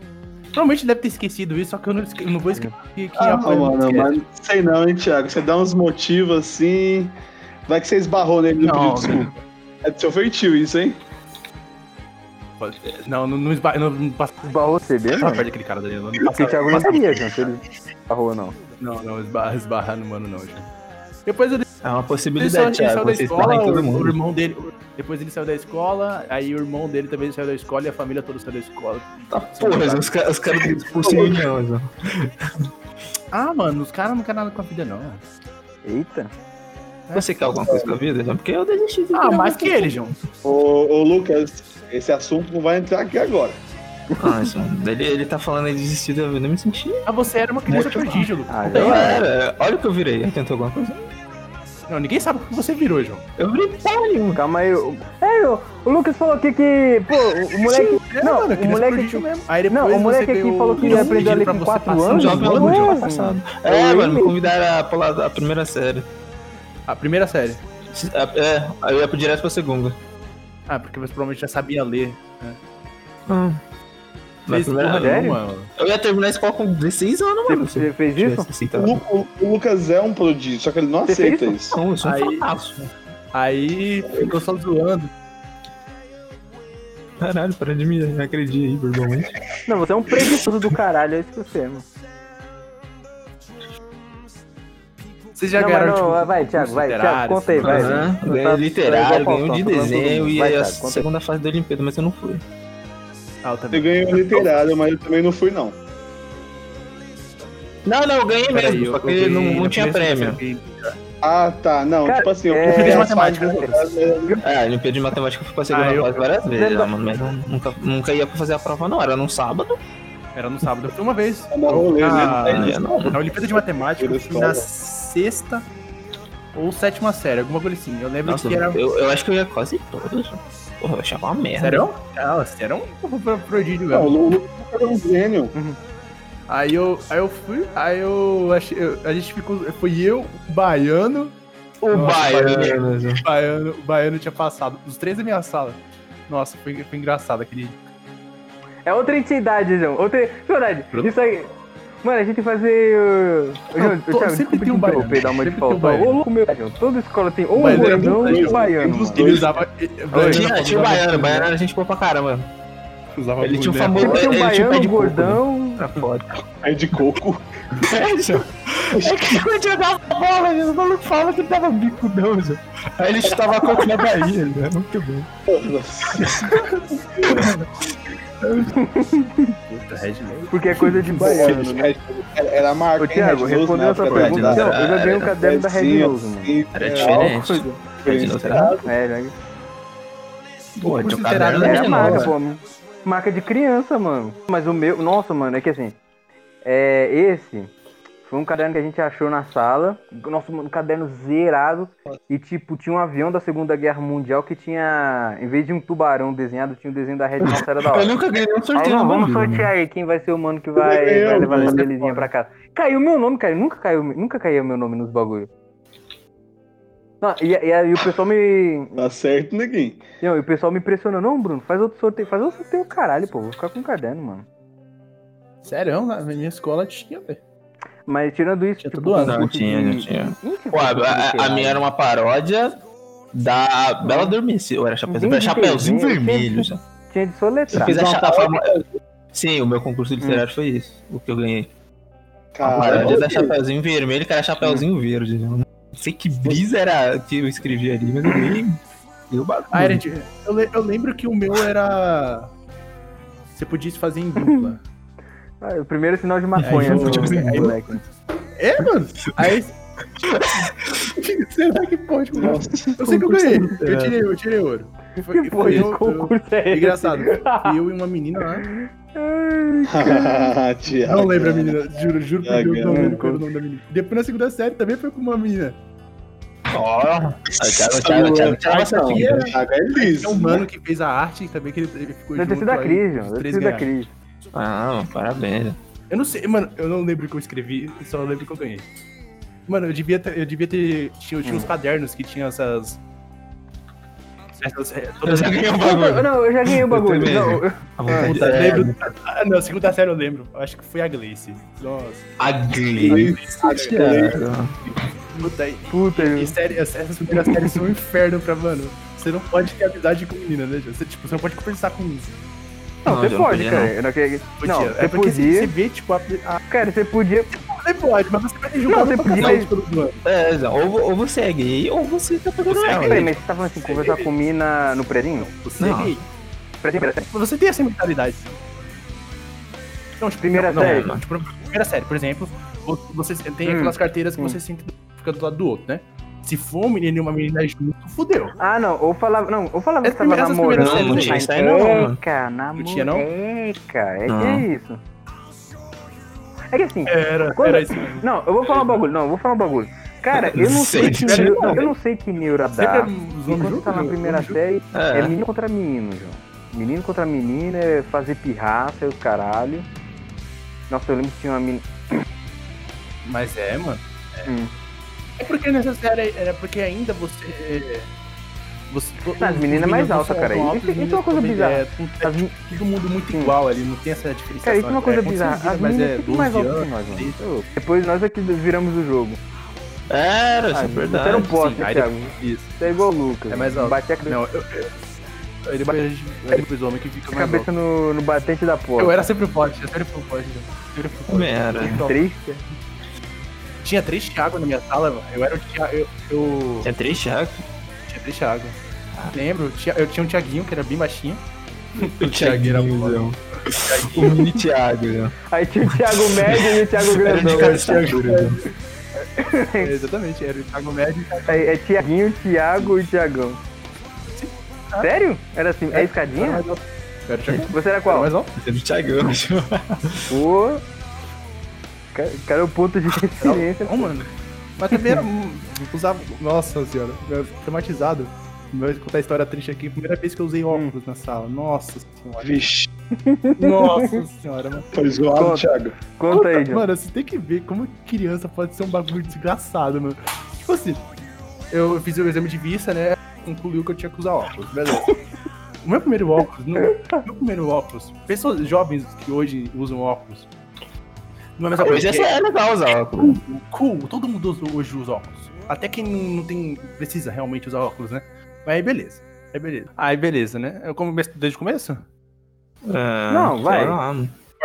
Provavelmente deve ter esquecido isso, só que eu não, esque- eu não vou esquecer que quem Ah, não mano, esquece. mas sei não, hein, Thiago. Você dá uns motivos assim. Vai que você esbarrou nele e não pediu desculpa. É do seu feitio isso, hein? Não, não, não, esba... não, não passa Esbarrou você bem, perto mano? daquele cara dali. Não, não, Porque passa- Thiago não sabia, João, se ele esbarrou, não. não, não esbarra, esbarrar no mano, não. Gente. Depois ele É uma Ele saiu, possibilidade, ele saiu Thiago. da Você escola, esbarra em todo o, o mundo. irmão dele. Depois ele saiu da escola, aí o irmão dele também saiu da escola e a família toda saiu da escola. Tá, porra, os, ca- os caras expulsam em união, João. Ah, mano, os caras não querem nada com a vida, não. Eita. Você quer alguma coisa com a vida, João? Porque eu desisti de Ah, mais que ele, João. Ô, ô, Lucas, esse assunto não vai entrar aqui agora. Ah, João, ele, ele tá falando em desistir da vida, eu me senti. Ah, você era uma criança prodígio, Lucas. Ah, Eu era, olha o que eu virei. Ele tentou alguma coisa? Não, ninguém sabe o que você virou, João. Eu virei porra nenhuma. Calma aí. o- É, o, o Lucas falou aqui que. Pô, o, moleque. É, não, mano, o criança moleque. prodígio mesmo. Aí depois Não, o moleque você aqui ganhou falou que um aprendeu a ler pra com você quatro passar anos, no Jovem não aluno é, do ano passado. Eu É, mano, me convidaram a pular a primeira série. A primeira série. É, aí eu ia pro direto pra segunda. Ah, porque você provavelmente já sabia ler. Ah. Na Fez porra nenhuma. Eu ia terminar a escola com 16 anos, mano. Você, você fez isso? Assim, O, tá... O- o Lucas é um prodígio, só que ele não Você aceita isso? isso. Não, eu sou um Aí- fracasso. Aí ficou só zoando. Caralho, para de me agredir aí, verbalmente. Não, você é um preguiçoso do caralho, é isso que você é, mano. Vocês já Não, ganharam, não, tipo, vai, Thiago, vai, Thiago, conta aí, assim, vai. Tá- ganhei tá literário, ganhei um de tá desenho e Vai, a Thiago, aí. segunda fase da Olimpíada, mas eu não fui. Ah, eu Eu também. ganhei o literário, mas eu também não fui, não. Não, não, eu ganhei Peraí, mesmo, eu- só que ganhei não, não a tinha prêmio. semestre, Ah, tá. Não, Cara, tipo assim, eu é- de matemática. É, a Olimpíada de Matemática eu fui pra segunda Ah, eu- fase várias vezes, já, mano, mas nunca, nunca ia pra fazer a prova, não. Era num sábado. Era no sábado. Eu fui uma vez. É uma rolê, né? Não ia, não. na Olimpíada de Matemática, eu fui na sexta ou sétima série, alguma coisa assim. Eu lembro Nossa, que era. eu, eu acho que eu ia quase todas. Porra, eu achava uma merda. Sério? Ah, você era um pro- prodígio Não, mesmo. o Lucas era um gênio. Aí eu, aí eu fui, aí eu achei. eu- a gente ficou. Foi eu, o baiano. O Nossa, baiano. O baiano, o baiano tinha passado. Os três da minha sala. Nossa, foi, foi engraçado aquele. É outra entidade, João. Outra. Verdade. Isso aí. Mano, a gente tem que fazer. uh, João, Não, Thiago, sempre tem te um baiano, dar uma de sempre tem um falta. Ô, louco meu. João, Toda escola tem ou um baiano era gordão muito ou um baiano. Ele Dois. usava. Tinha, o baiano, baiano era gente boa pra caramba. Usava Ele tinha um famoso- Sempre tem um um pé baiano, um gordão. Era foda. Aí de coco. É, João. É que quando jogava bola, o maluco fala que ele tava bicudão, João. Aí ele chutava coco na Bahia, né? Muito bom. Puta, Red. Porque é coisa de baiano, né? Era- Era a marca. Ô, Thiago, Red Nose, respondendo na essa da pergunta, Red não, Nose. eu já ganhei um caderno da Red Nose, mano. assim, Era é, diferente. Coisa. Red Nose era- É, já. Pô, tinha o literário caderno É era a de marca, novo. pô. Marca de criança, mano. Mas o meu. Nossa, mano, é que assim. É, esse foi um caderno que a gente achou na sala. Nossa, mano, um caderno zerado. E, tipo, tinha um avião da Segunda Guerra Mundial que tinha. Em vez de um tubarão desenhado, tinha um desenho da Red Nossa, era da hora. Eu nunca ganhei um Aí, sorteio. não, na vamos sortear aí quem vai ser o mano que vai, vai levar essa belezinha pra casa. Caiu meu nome, cara. Nunca caiu, nunca caiu meu nome nos bagulho. Não, e, e aí o pessoal me. Tá certo, neguinho. Não, e o pessoal me pressionou. Não, Bruno, faz outro sorteio. Faz outro sorteio, caralho, pô. Vou ficar com um caderno, mano. Sério, na minha escola tinha, velho. Mas tirando isso, Tinha tipo, todo ano. Não, tinha, de- não tinha. Tinha Pô, a, a- a minha era uma paródia da Bela Adormecida. Ou era Chapeuzinho, Entendi, Chapeuzinho. Vermelho. já. Tinha de Eu soletrar. fiz a, a famo- Sim, o meu concurso literário foi isso. O que eu ganhei. Cara, Era da Chapeuzinho Vermelho, que era Chapeuzinho Verde. né? Não sei que brisa era que eu escrevi ali, mas eu ganhei. Deu bagulho. Ah, era de- eu, le- eu lembro que o meu era. Você podia se fazer em dupla. Ah, o primeiro sinal de maconha Aí, do tipo assim, aí- moleque. É, mano? Aí. Será que pode? mano? Nossa. Eu sei que eu ganhei. Eu tirei, eu tirei ouro. Foi, Que foi porra de eu, eu, concurso é esse? engraçado. Eu e uma menina lá. Tiago. Não lembro a menina, juro, juro por Deus, não Tiago. lembro qual o nome da menina. Depois na segunda série também foi com uma menina. Ó, Thiago, Thiago, Thiago, essa Não, tinta. Tiago é liso. É um mano que fez a arte também, que ele, ele ficou Deve ter junto. sido a Cris. Deve ter três sido a. Cris. Ah, parabéns. Eu não sei, mano, eu não lembro o que eu escrevi, só lembro que eu ganhei. Mano, eu devia ter, eu devia ter, tinha, eu tinha uns cadernos que tinham essas... essas é, Eu já ganhei um Não, bagulho. não, eu já ganhei o bagulho. também. Não, eu- A vontade Puta, é- lembro. Ah, não, segunda série eu lembro. Acho que foi a Gleice. Nossa. A Glee. Thiago. Puta, e, Puta, e série, essas primeiras séries são um inferno pra, mano. Você não pode ter amizade com menina, né? Você, tipo, você não pode conversar com isso. Não, Não, você não pode, cara. não. Eu não queria-. Não, é você podia. você vê, tipo, a, Cara, você podia. você pode, mas você vai ter julgado Não, você podia- todo. É, ou, ou você é gay, ou você tá pegando Você é ela. Peraí, mas você tá falando assim, conversar com mina no prezinho? Você Não. é gay. Prezinho. Você tem essa mentalidade. Não, tipo, Primeira não, série. Não, tipo, primeira série, por exemplo, vo- você tem Hum. aquelas carteiras que Hum. você senta fica do lado do outro, né? Se for um menino e uma menina junto, fudeu. Ah, não, ou falava, não, ou falava que Essas tava namorando. Não, não tinha isso aí não, mano. Eca, namoro. tinha, não? Eca, é que é isso. É que assim, Era, Quando- era isso mesmo. não, eu vou falar um bagulho, não, eu vou falar um bagulho. Cara, eu não sei que Sei, neuro, não. eu não sei que neura dá. é os homens Enquanto juntos, tá na né? primeira série, é. É. menino contra menino, João. Menino contra menina, é fazer pirraça e os caralho. Nossa, eu lembro que tinha uma menina. Mas é, mano. Hum. É porque nessa série, era porque ainda você... é, você As meninas é mais alta, cara. Isso- isso é uma coisa bizarra. É, é As todo mundo muito igual ali, não tem essa diferença. Cara, isso é uma coisa é, bizarra. As mas meninas é é tudo mais 12 alto que anos. nós, mano. isso. Depois nós aqui viramos o jogo. Era, isso Ah, é Você verdade. era um poste, Sim, aí Thiago. Isso. Você é igual o Lucas. É mais alto. Bate a cabeça, Não, eu... aí depois, a gente- aí depois o homem que fica mais alto. cabeça no, no batente da porta. Eu era sempre o forte, eu sempre fui o forte. né? Sempre fui o forte. Também era. Então, Triste. Tinha três Thiago na minha sala, mano. Eu era o Thiago. Eu, eu... Tinha três Thiago. Tinha três Thiago. Lembro, tinha, eu tinha um Thiaguinho que era bem baixinho. O Thiaguinho, O mini Thiago, né? Aí tinha o Thiago Médio e o Thiago Era de Grandão. estatura. né? É, exatamente, era o Thiago médio. É, é Tiaguinho, Thiago e Tiagão. Sério? Era assim, é escadinha? Era o Thiago. Você era Era qual? mais alto. Era o Thiagão. Pô. Ca- Cara, o ponto de referência. Não, mano. Mas também era. hum, Usava. Nossa senhora, traumatizado. Vou contar a história triste aqui. Primeira vez que eu usei óculos na sala. Nossa senhora. Vixe, Nossa senhora, mano. foi zoado, Conta. Thiago. Conta aí. Mano, você tem que ver como criança pode ser um bagulho desgraçado, mano. Tipo assim, eu fiz o exame de vista, né? Concluiu que eu tinha que usar óculos, beleza. O meu primeiro óculos, no, meu primeiro óculos, pessoas jovens que hoje usam óculos. Não é a mesma Hoje coisa. é legal usar óculos. Cool, todo mundo usa- hoje usa óculos. Até quem não, não tem, precisa realmente usar óculos, né? Mas aí beleza. Aí beleza. Aí beleza, né? Eu começo desde o começo? É, Não, vai.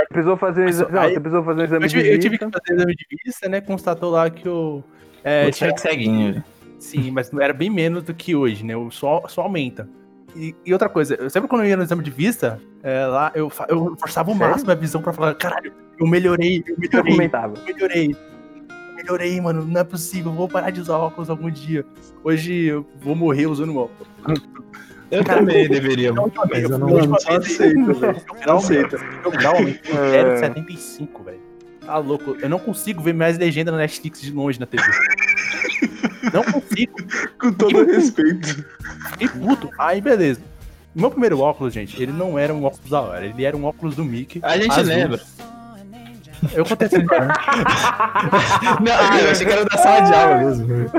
Precisou fazer um exame. Não, Aí- você precisou fazer um exame Eu tive, de eu tive que vista. fazer exame de vista, né? Constatou lá que eu. É, O tinha ceguinho. Sim, mas era bem menos do que hoje, né? O Só, só aumenta. E, e outra coisa, eu sempre quando eu ia no exame de vista, é, lá eu, eu forçava o Sério? máximo a visão pra falar, caralho, eu melhorei, eu Eu melhorei, comentava. eu melhorei. eu Melhorei, mano, não é possível, eu vou parar de usar óculos algum dia. Hoje eu vou morrer usando óculos. Eu também deveria. Vez, Mas eu não. última Mano, só vez, aceita, velho. aceita. meu grau aumentou É. 0,75, velho. Tá louco, eu não consigo ver mais legenda na Netflix de longe na TV. Não consigo. Com todo respeito. Fiquei puto. Aí, beleza. O meu primeiro óculos, gente, ele não era um óculos da hora. Ele era um óculos do Mickey. A gente azul. lembra. Eu contei essa história. Não, ah, eu achei que era da sala de aula mesmo.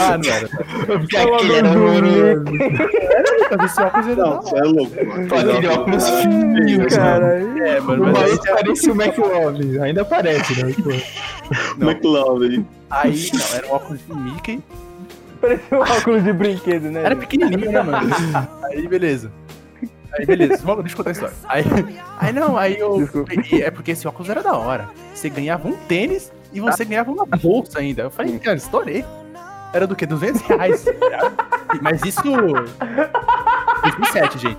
ah, não era. Porque aquele era horroroso. Mas esse óculos ele Não, você é louco, Aquele óculos fininho, cara. É, mano, mas aí, maluco parecia o McLovin. Ainda parece, né? Pô. McLovin. aí, não, era um óculos do Mickey. parecia um óculos de brinquedo, né? Era pequenininho, né, mano? Aí, beleza. Aí, beleza, vamos, deixa eu contar a história. Aí, aí não, aí eu. Desculpa. e É porque esse óculos era da hora. Você ganhava um tênis e você ganhava uma bolsa ainda. Eu falei, cara, estourei. Era do quê? 200 reais. Mas isso. 2007, gente.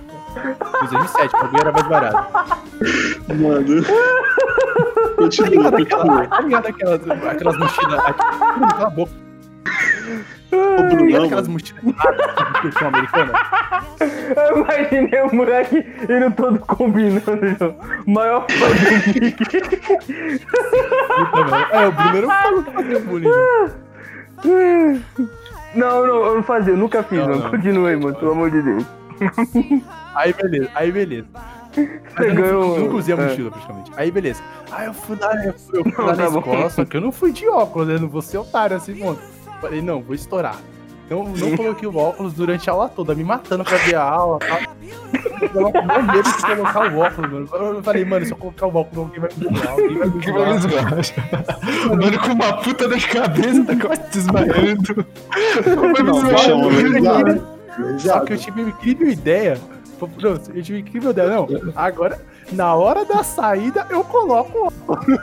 2007, o bagulho era mais barato. Mano. Tá Continua, ligado aquela, tá ligado aquelas, aquelas mochilas. Bruno, Cala a boca. Ligado Brunão, aquelas mano. mochilas de curtição americana? Eu imaginei o moleque indo todo combinando. Maior fã do Mickey. Mano. É, o Bruno era um maluco que fazia bullying. né? Não, não, eu não fazia, eu nunca fiz, Não, não. não. Continue aí, mano, pelo amor de Deus. Aí beleza, aí beleza. Mas Você eu ganhou. Nunca, nunca usei a é. mochila, praticamente. Aí beleza. Aí eu fui lá, eu fui, eu fui Não, na tá bom. escola, só que eu não fui de óculos, eu não vou ser otário assim, mano. Falei, não, vou estourar. Então não coloquei o óculos durante a aula toda, me matando pra ver a aula tal. Eu coloco meu medo de colocar o óculos, mano. Eu falei, mano, se eu colocar o óculos, alguém vai me zoar, alguém vai me Que vai me zoar. mano com uma puta de cabeça, tá quase desmaiando. Vai me Não, zoar. Só que eu tive uma incrível ideia. Pronto, eu tive uma incrível ideia. Não, agora, na hora da saída, eu coloco o óculos.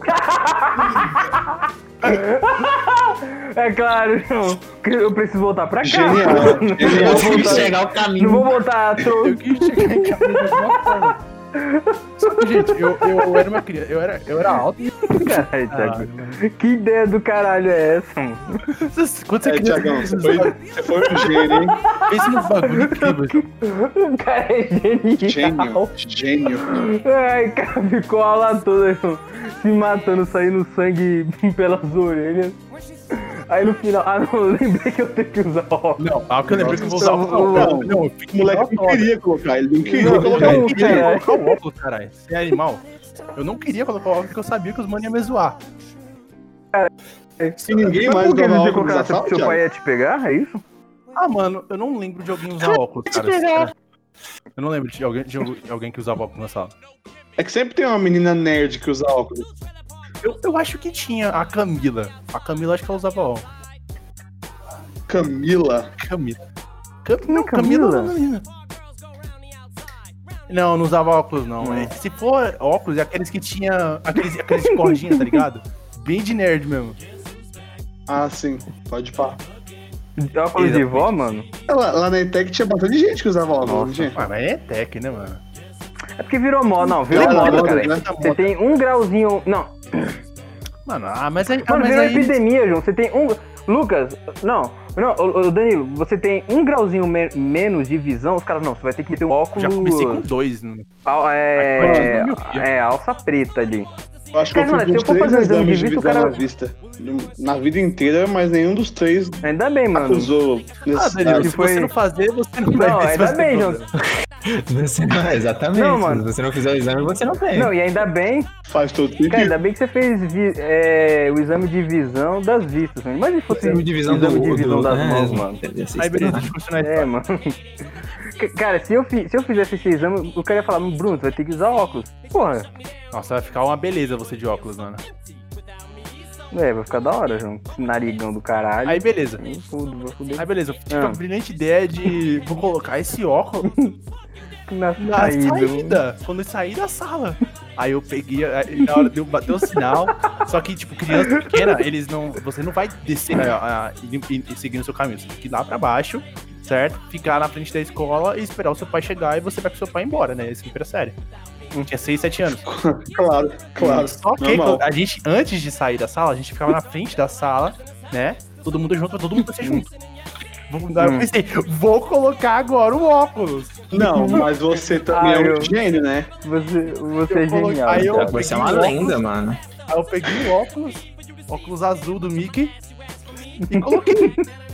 É claro, João. Eu preciso voltar pra casa. Genial, Não genial. vou voltar- chegar o Não caminho. vou voltar tro... Eu quis chegar em casa de alguma forma. Só que, gente, eu, eu era uma criança, eu era, eu era alto e. Caralho, Ah, Thiago. Que ideia do caralho é essa, mano? Quando você É, criança, Tiagão, você foi, você foi um gênio, hein? pensa num bagulho incrível. O cara é genial. Gênio, gênio. Ai, cara, ficou a aula toda se matando, saindo sangue pelas orelhas. Aí no final, ah não, eu lembrei que eu tenho que usar óculos. Não, ah, que eu lembrei que eu vou usar o Não, óculos. não. Não, eu O moleque não queria colocar, ele não queria Não, colocar. Não, não queria colocar o óculos, caralho. Você é animal? Eu não queria colocar o óculos porque eu sabia que os manos iam me zoar. Se ninguém Mas mais por que você óculos colocar na seu, pai ia te pegar? É isso? Ah, mano, eu não lembro de alguém usar óculos, cara. Eu não lembro de alguém, de alguém que usava óculos na sala. É que sempre tem uma menina nerd que usa óculos. Eu, eu acho que tinha a Camila. A Camila acho que ela usava óculos. Camila. Camila. Cam... Não, Camila? Camila é. Não, não usava óculos, não. Não. É, Se for óculos, é aqueles que tinha. Aqueles, aqueles de cordinha, tá ligado? Bem de nerd mesmo. Ah, sim, pode pá. Óculos de vó, mano? Lá, lá na ETEC tinha bastante gente que usava óculos, Nossa. não tinha? Ah, mas é tech, né, mano? É porque virou moda. Não, virou moda, moda, cara. né? Você tem um grauzinho. Não, Mano, ah, mas aí. Ah, mano, mas virou aí epidemia, João. Você tem um. Lucas, não. Não, ô, ô, Danilo, você tem um grauzinho me- menos de visão, os caras, não, você vai ter que meter um óculos. já comecei com dois. né? al- é, pode, é, alça preta ali. Eu acho que eu Cara, fui mano, com se eu uns for três fazer exame de exames de vista, o visão cara- na vista. Na vida inteira, mas nenhum dos três Ainda bem, mano. acusou Ah. Danilo, se foi- você não fazer, você não vai Não, ver se ainda vai bem, problema. Você não, exatamente. Não, mano. Se você não fizer o exame, você não tem. Não, e ainda bem, Faz todo sentido. cara, ainda bem que você fez vi- é, o exame de visão das vistas, mano. Imagina se fosse Exame de visão exame do, de visão do- das é, mãos, mano. ia ser Aí, beleza, estranho. deixa eu continuar a É, mano. Cara, se eu, se eu fizesse esse exame, o cara ia falar, Bruno, você vai ter que usar óculos. Porra, Nossa, vai ficar uma beleza você de óculos, mano. é, vai ficar da hora, João. Narigão do caralho. Aí, beleza. Fudo, vai fuder. Aí, beleza. Eu tive Ah. a brilhante ideia de vou colocar esse óculos Na na saída. saída, quando eu sair da sala. Aí eu peguei, aí na hora deu, bateu o sinal. Só que, tipo, criança pequena, eles não. Você não vai descer né, a- e, e- seguir o seu caminho. Você tem que ir lá pra baixo, certo? Ficar na frente da escola e esperar o seu pai chegar e você vai com seu pai embora, né? Sempre é sério. Tinha 6, 7 anos. Claro, claro. Só que normal. a gente, antes de sair da sala, a gente ficava na frente da sala, né? Todo mundo junto, pra todo mundo descer junto. Eu Hum. pensei, vou colocar agora o óculos. Não, mas você também Ah, é um eu- gênio, né? Você, você é Eu colo- genial. aí eu- ser peguei uma óculos. lenda, mano. Aí eu peguei o óculos, óculos azul do Mickey, e coloquei.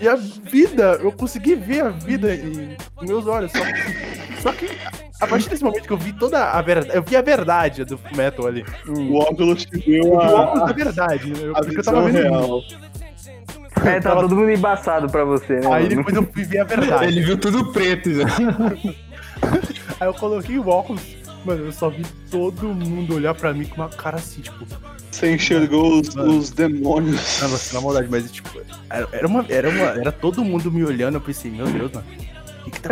E a vida, eu consegui ver a vida em em meus olhos. Só que, só que a partir desse momento que eu vi toda a verdade, eu vi a verdade do metal ali. O óculos te deu Eu vi o óculos a, da verdade. né? Eu, a eu tava vendo. real. É, tá todo mundo embaçado pra você, né? Aí mano? depois eu fui ver a verdade. Ele viu tudo preto já. Aí eu coloquei o óculos. Mano, eu só vi todo mundo olhar pra mim com uma cara assim, tipo, Você enxergou os, Mano. os demônios. não, você na maldade, mas tipo, era, era uma, era uma, era todo mundo me olhando, eu pensei, meu Deus, mano.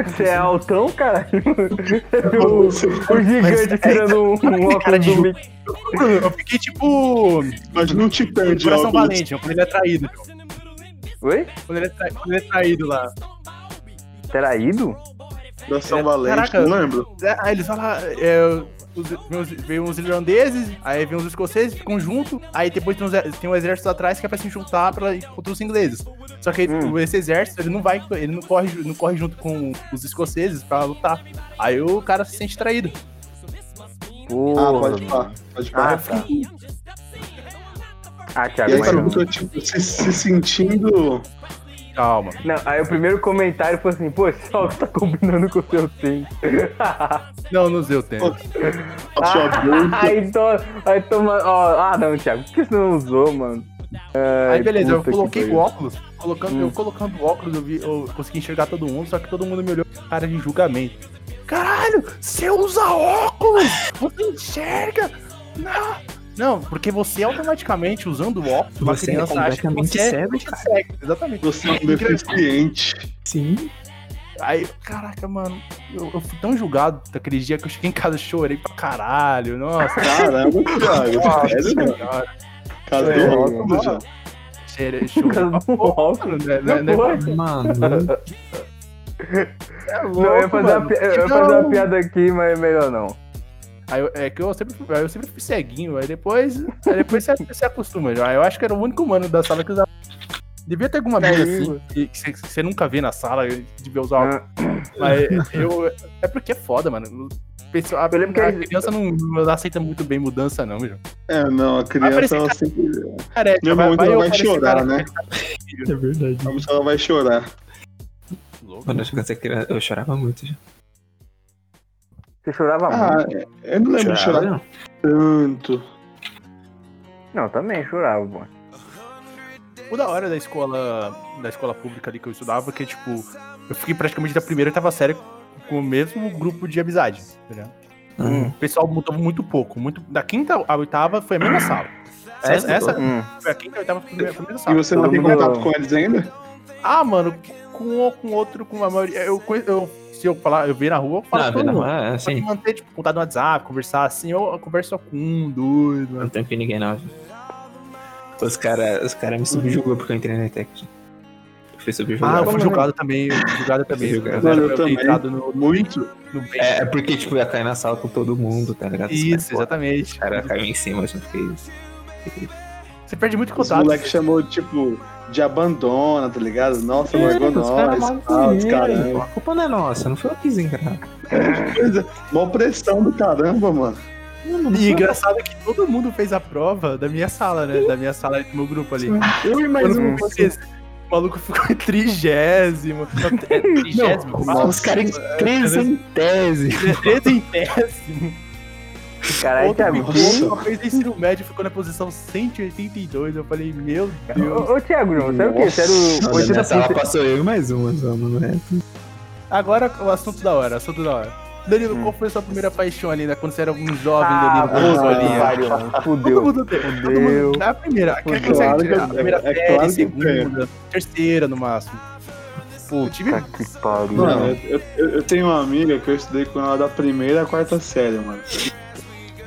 Você é altão, cara? o, o gigante tirando um, um cara óculos de do. Mickey. Eu fiquei tipo. Mas não te perde, Coração óculos. valente, quando ele é traído. Oi? Quando ele é, tra- quando ele é traído lá. Traído? Coração É, valente, caraca. não lembro. É, Aí eles falam. É, os, vem uns irlandeses, aí vem os escoceses, ficam juntos, aí depois tem, uns, tem um exército atrás que é pra se juntar pra ir contra os ingleses. Só que Hum. esse exército, ele não vai, ele não corre, não corre junto com os escoceses pra lutar. Aí o cara se sente traído. Porra, Ah, pode falar. Pode Ah, tá. Ah, E Thiago, aí você não. ficou, tipo, se, se sentindo. Calma. Não, aí o primeiro comentário foi assim, pô, esse óculos tá combinando com o seu tempo. Não, não deu tempo. a sua bolsa. aí, to, aí toma. Ó, ah, não, Thiago, por que você não usou, mano? Aí beleza, eu coloquei o óculos. Colocando, Eu colocando o óculos, eu, vi, eu consegui enxergar todo mundo, só que todo mundo me olhou com cara de julgamento. Caralho, você usa óculos! Você enxerga! Não! Não, porque você automaticamente, usando o óculos, uma Você é criança acha que completamente você é cego, cego. Exatamente. Você é um deficiente. Sim. Aí, caraca, mano, eu, eu fui tão julgado daquele dia que eu cheguei em casa e chorei pra caralho. Nossa, Caramba, Thiago. Sério, mano. senhora. Cadê É, o óculos, já? Chorei, chorei pra Do porra, né, né, Não né, foi? Mano, é Não, eu ia fazer, uma, mano. pi- eu ia Não. fazer uma piada aqui, mas melhor não. Aí eu- é que eu sempre, fui- eu sempre fui ceguinho, aí depois, aí depois você, você acostuma já. Eu acho que era o único mano da sala que usava. Devia ter alguma amiga Aí. assim, que, que você, que você nunca vê na sala, devia usar Ah. óculos. Mas eu. É porque é foda, mano. O pessoal- A, Eu lembro que a criança não, não aceita muito bem mudança, não, João. É, não, a criança ela sempre. Careca, Meu momento ela vai chorar, cara- né? é verdade. Vamos ela vai chorar. Louco. Quando eu criança, eu chorava muito. já. Você chorava Ah, muito? eu não lembro de chorar tanto. Não, também chorava, pô. O da hora da escola, da escola pública ali que eu estudava, que tipo, eu fiquei praticamente da primeira e tava sério com o mesmo grupo de amizade, tá? Hum. O pessoal mudou muito pouco, muito. Da quinta à oitava foi a mesma sala. Essa, Sério? essa Hum. foi a quinta e a oitava foi a mesma E sala. você não tem contato com eles ainda? Ah, mano, com um ou com outro, com a maioria. Eu, eu, se eu falar, eu ver na rua, eu falo Não, com todo não, mundo. é Pode assim. manter, tipo, contato no WhatsApp, conversar assim, eu, eu converso só com um, dois, Não mano. tem com ninguém não. Os caras os cara me subjugou porque eu entrei na ETEC. Eu fui Ah, subjugado. eu fui julgado também, eu fui julgado também. Julgado. Mano, eu também. no, Muito. no. É, é porque, tipo, ia cair na sala com todo mundo, tá ligado? Os Isso, caras, pô, exatamente. Os caras caíram em cima, eu não fiquei. Você perde muito contato. moleques chamou, tipo, de abandona, tá ligado? Nossa, É, largou os nós. Ah, os caramba. A culpa não é nossa, não foi eu que quis. Coisa, mó pressão do caramba, mano. Não, não E engraçado é que todo mundo fez a prova da minha sala, né? Da minha sala do meu grupo ali. eu e mais um. esse, O maluco ficou em trigésimo. Não, é trigésimo? Os Nossa, caras em trezentésimo. Trezentésimo. Caralho, Outro Thiago. ficou, só fez ensino médio, ficou na posição 182. Eu falei, meu Deus. Ô, ô, Thiago, João, sabe o quê? Você era o Olha, nessa sala 80%. passou eu e mais uma só, mano. É. Agora o assunto da hora, assunto da hora. Danilo, Hum. qual foi a sua primeira paixão ali, né? Quando você era um jovem, Ah, Danilo, ali. pariu, mano. Todo Fudeu. mundo tem. Todo Fudeu. mundo. É a primeira. Aquela que Claro que- a primeira é série, claro que segunda, terceira no máximo. Pô, tive. Puta que pariu. Mano, eu, eu- eu tenho uma amiga que eu estudei com ela da primeira à quarta série, mano.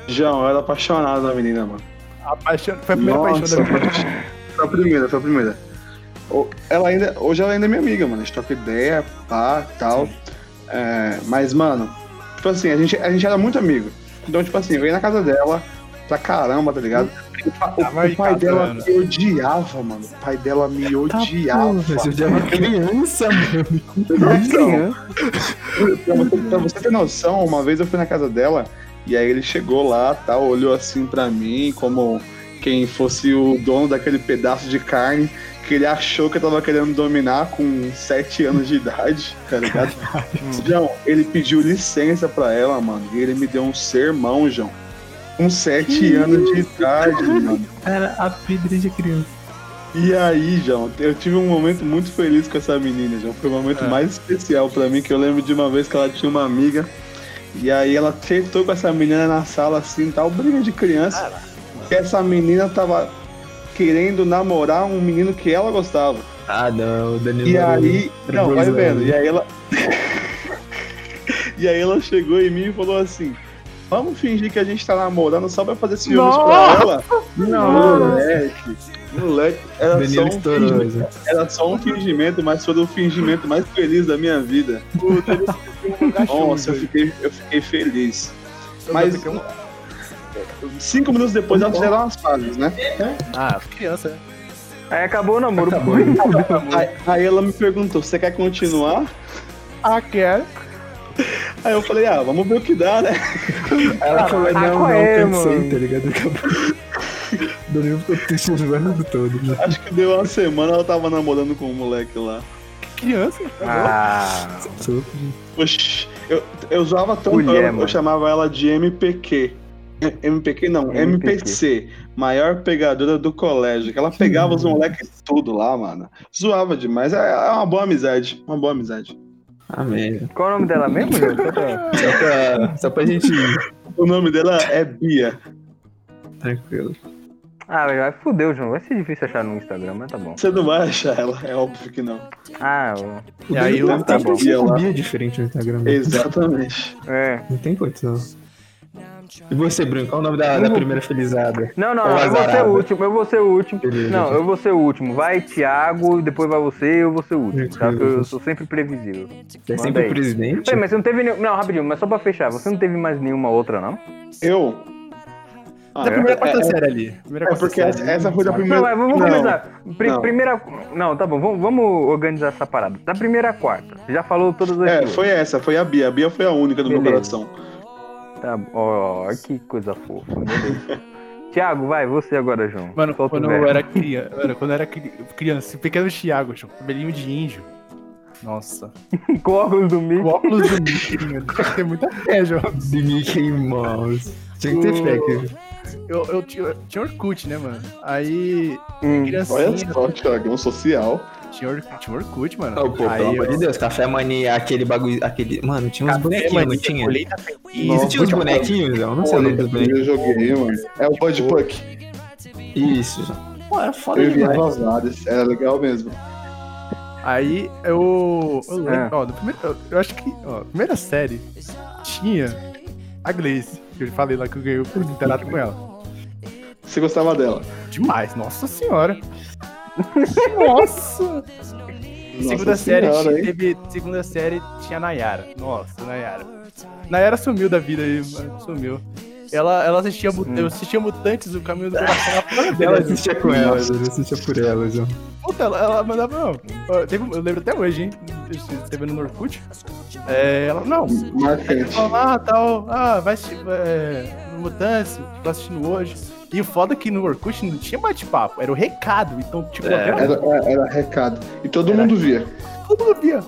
João, eu era apaixonado da menina, mano. A paixão, foi a primeira Nossa, paixão da minha vida. Foi a primeira, foi a primeira. Ela ainda, hoje ela ainda é minha amiga, mano. A gente troca ideia, pá, tal. É, mas, mano, tipo assim, a gente, a gente era muito amigo. Então, tipo assim, eu ia na casa dela pra caramba, tá ligado? O, o- o pai dela me odiava, mano. O pai dela me odiava. Mas eu já era criança, mano. Então, pra, você, pra você ter noção, uma vez eu fui na casa dela e aí ele chegou lá, tal, olhou assim pra mim como quem fosse o dono daquele pedaço de carne que ele achou que eu tava querendo dominar com 7 anos de idade, tá ligado? João, ele pediu licença pra ela, mano, e ele me deu um sermão, João. Com 7 anos de idade, mano. Era a pedra de criança. E aí, João, eu tive um momento muito feliz com essa menina, João. Foi o momento É. mais especial pra mim, que eu lembro de uma vez que ela tinha uma amiga. E aí ela sentou com essa menina na sala assim, tal, briga de criança. E essa menina tava querendo namorar um menino que ela gostava. Ah, não, o Danilo. E aí, era não, vai vendo. E aí ela. E aí ela chegou em mim e falou assim: Vamos fingir que a gente tá namorando só pra fazer ciúmes pra Nossa! ela. Moleque, moleque, era só, um estourou. fingimento, era só um fingimento, mas foi o fingimento mais feliz da minha vida. Nossa, eu fiquei, eu fiquei feliz. Mas cinco minutos depois elas fizeram umas fases, né? Ah, criança, né? Aí acabou o namoro. Acabou. Aí, aí ela me perguntou: Você quer continuar? Ah, quero. Aí eu falei: Ah, vamos ver o que dá, né? Ela falou, ah, não, não, é, cansei, tá ligado? Acabou. Danilo ficou triste o ano todo. né? Acho que deu uma semana ela tava namorando com um moleque lá. Criança. Ah, Sofre. Oxi, eu, eu usava tanto, Mulher, eu, eu chamava ela de MPQ. MPQ não, MPQ. MPC, maior pegadora do colégio. Que ela pegava os moleques tudo lá, mano. Zoava demais. É, é uma boa amizade. Uma boa amizade. Amém. qual é o nome dela mesmo, João? Só pra- Só pra, só pra gente ir. O nome dela é Bia. Tranquilo. Ah, velho, vai fudeu, João. Vai ser difícil achar no Instagram, mas tá bom. Você não vai achar ela, é óbvio que não. Ah, ó. E aí o eu- tá tá bom. bom. Bia diferente no Instagram. né? Exatamente. é. Não tem condição. E você, Bruno, qual é o nome da, da primeira felizada? Não, não, eu vou ser o último, eu vou ser o último. Beleza. Não, eu vou ser o último. Vai, Thiago, depois vai você, eu vou ser o último, tá? Porque eu sou sempre previsível. Você é sempre aí. o presidente? Peraí, mas você não teve nenhum. Não, rapidinho, mas só pra fechar, você não teve mais nenhuma outra, não? Eu. Ah, Da primeira quarta é, série ali. Primeira é porque série. essa, essa foi da Não, primeira. mas vamos não, começar. Pri- não. Primeira. Não, tá bom, vamos, vamos organizar essa parada. Da primeira quarta. Já falou todas as É, duas. foi essa, foi a Bia. A Bia foi a única do meu Beleza. coração. Tá, ó, que coisa fofa. Beleza. Tiago, vai, você agora, João. Mano, Solta quando eu era criança, mano, quando eu era cri- criança, esse pequeno Thiago, tinha um cabelinho de índio. Nossa. Com óculos do Mickey. O óculos do Mickey, mano. Tem muita fé, João. De Mickey Mouse. Tinha que ter fé aqui. Eu, eu tinha, eu tinha Orkut, né, mano? Aí, Hum. criancinha, Olha só, Thiagão social. tinha, Or- tinha Orkut, mano. Ô, pô, aí, pelo amor eu- de Deus, café mania, aquele bagulho, aquele... Mano, tinha uns Café, bonequinhos, mania, não tinha? colheita feliz, você tinha uns muito bonequinhos, eu não sei o nome dos Eu bonequinhos. joguei, mano. É o Bud Puck. Isso. Pô, era foda Eu vi demais. vazadas. Era legal mesmo. Aí eu. Eu lembro, Ah. ó, no primeiro, eu, eu acho que, ó, primeira série tinha a Gleice, que eu falei lá que eu ganhei por interato com ela. Você gostava dela? Demais, nossa senhora. Nossa! segunda série senhora, hein? teve. Segunda série tinha a Nayara. Nossa, Nayara. Nayara sumiu da vida aí, mano. Sumiu. Ela, ela assistia, mut- eu assistia Mutantes, o caminho do coração na fora Ela dela. assistia com elas, ele assistia por elas, ó. Puta, ela, ela mandava, não. teve- eu lembro até hoje, hein? Você teve no Orkut. É, ela, não. Marcante. Ah, tal. Ah, vai assistir. É, no Mutantes, tô assistindo hoje. E o foda é que no Orkut não tinha bate-papo, era o recado. Então, tipo, É. era- Era, era, era recado. E todo Era. mundo via. todo mundo via.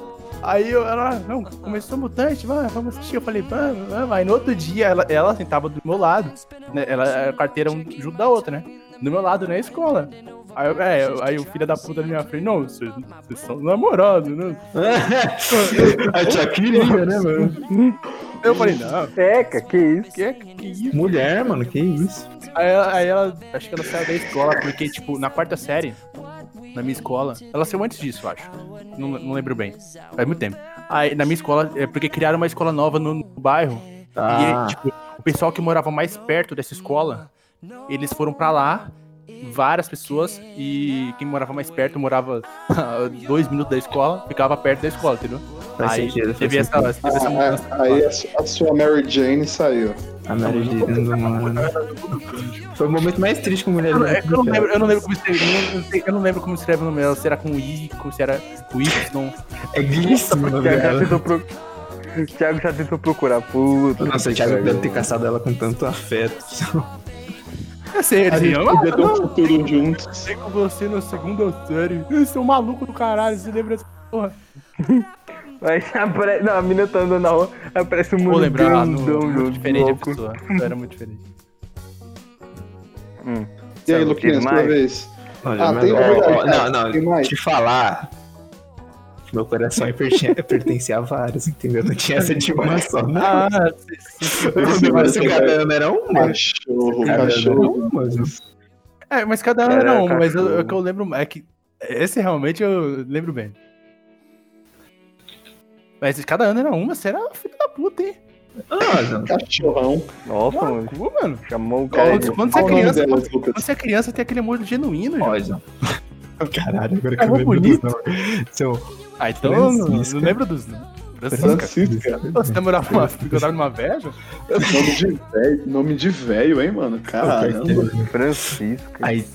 Aí eu, ela, não, começou mutante, vai, vamos assistir. Eu falei, vamos, vamos. Aí no outro dia ela, ela sentava do meu lado, né? Ela, a carteira um junto da outra, né? Do meu lado na escola. Aí, eu- é, aí o filho da puta na minha frente, não, vocês, vocês são namorados, né? A tia queria, né, mano? Eu falei, não, Eca, que isso? que, que isso? Mulher, mano, que isso? Aí ela, aí ela, acho que ela saiu da escola, porque, tipo, na quarta série, na minha escola, ela saiu antes disso, eu acho. Não, não lembro bem. Faz muito tempo. Aí, na minha escola, é porque criaram uma escola nova no, no bairro. Ah. E, tipo, o pessoal que morava mais perto dessa escola, eles foram pra lá, várias pessoas, e quem morava mais perto morava dois minutos da escola, ficava perto da escola, entendeu? Faz aí sentido, teve essa, sentido. teve essa mudança. Ah, aí a, su- a sua Mary Jane saiu. A Mary Jane, mano. Foi o momento mais triste com mulher. Eu, não- é que eu não lembro, eu não lembro como escreve, eu não, eu eu não lembro como escreve o nome dela, se era com I, se era com Y. É glíssimo o Thiago já tentou procurar. Puta. Nossa, o Thiago deve ter caçado ela com tanto afeto. Eu sei, ele A gente dizia, podia ter um futuro juntos. sei com você na segunda série. Esse é um maluco do caralho, você lembra dessa porra? Aí apare... Não, a menina tá andando na rua, aparece um Vou mundo lembrar lá no, do- diferente a louco. pessoa. Isso era muito diferente. Hum. E aí, Luquinhas, sua mais? vez. Olha, Ah, mas, tem- é cara, não, tem não, mais. te falar. Meu coração é perten- pertencia a vários, entendeu? Não tinha essa de uma só. Ah, o negócio cada ano era uma. Cachorro, cachorro. uma. É, mas cada ano Era era uma, mas o que eu lembro é que. Esse realmente eu lembro bem. Mas cada ano era uma, você era filho da puta, hein? Ah. Cachorrão. Nossa, mano. Cu, mano. Chamou o cara Quando, você é criança, delas, quando, você é criança, tem aquele amor genuíno, João. Caralho, agora que É eu lembro bonito. nomes. Seu Ah, então Francisca. não lembro dos. Francisca. Francisca. Você namorava uma. Ficou numa veja? Nome de velho, nome de velho, hein, mano? Caramba. Francisca. Aí,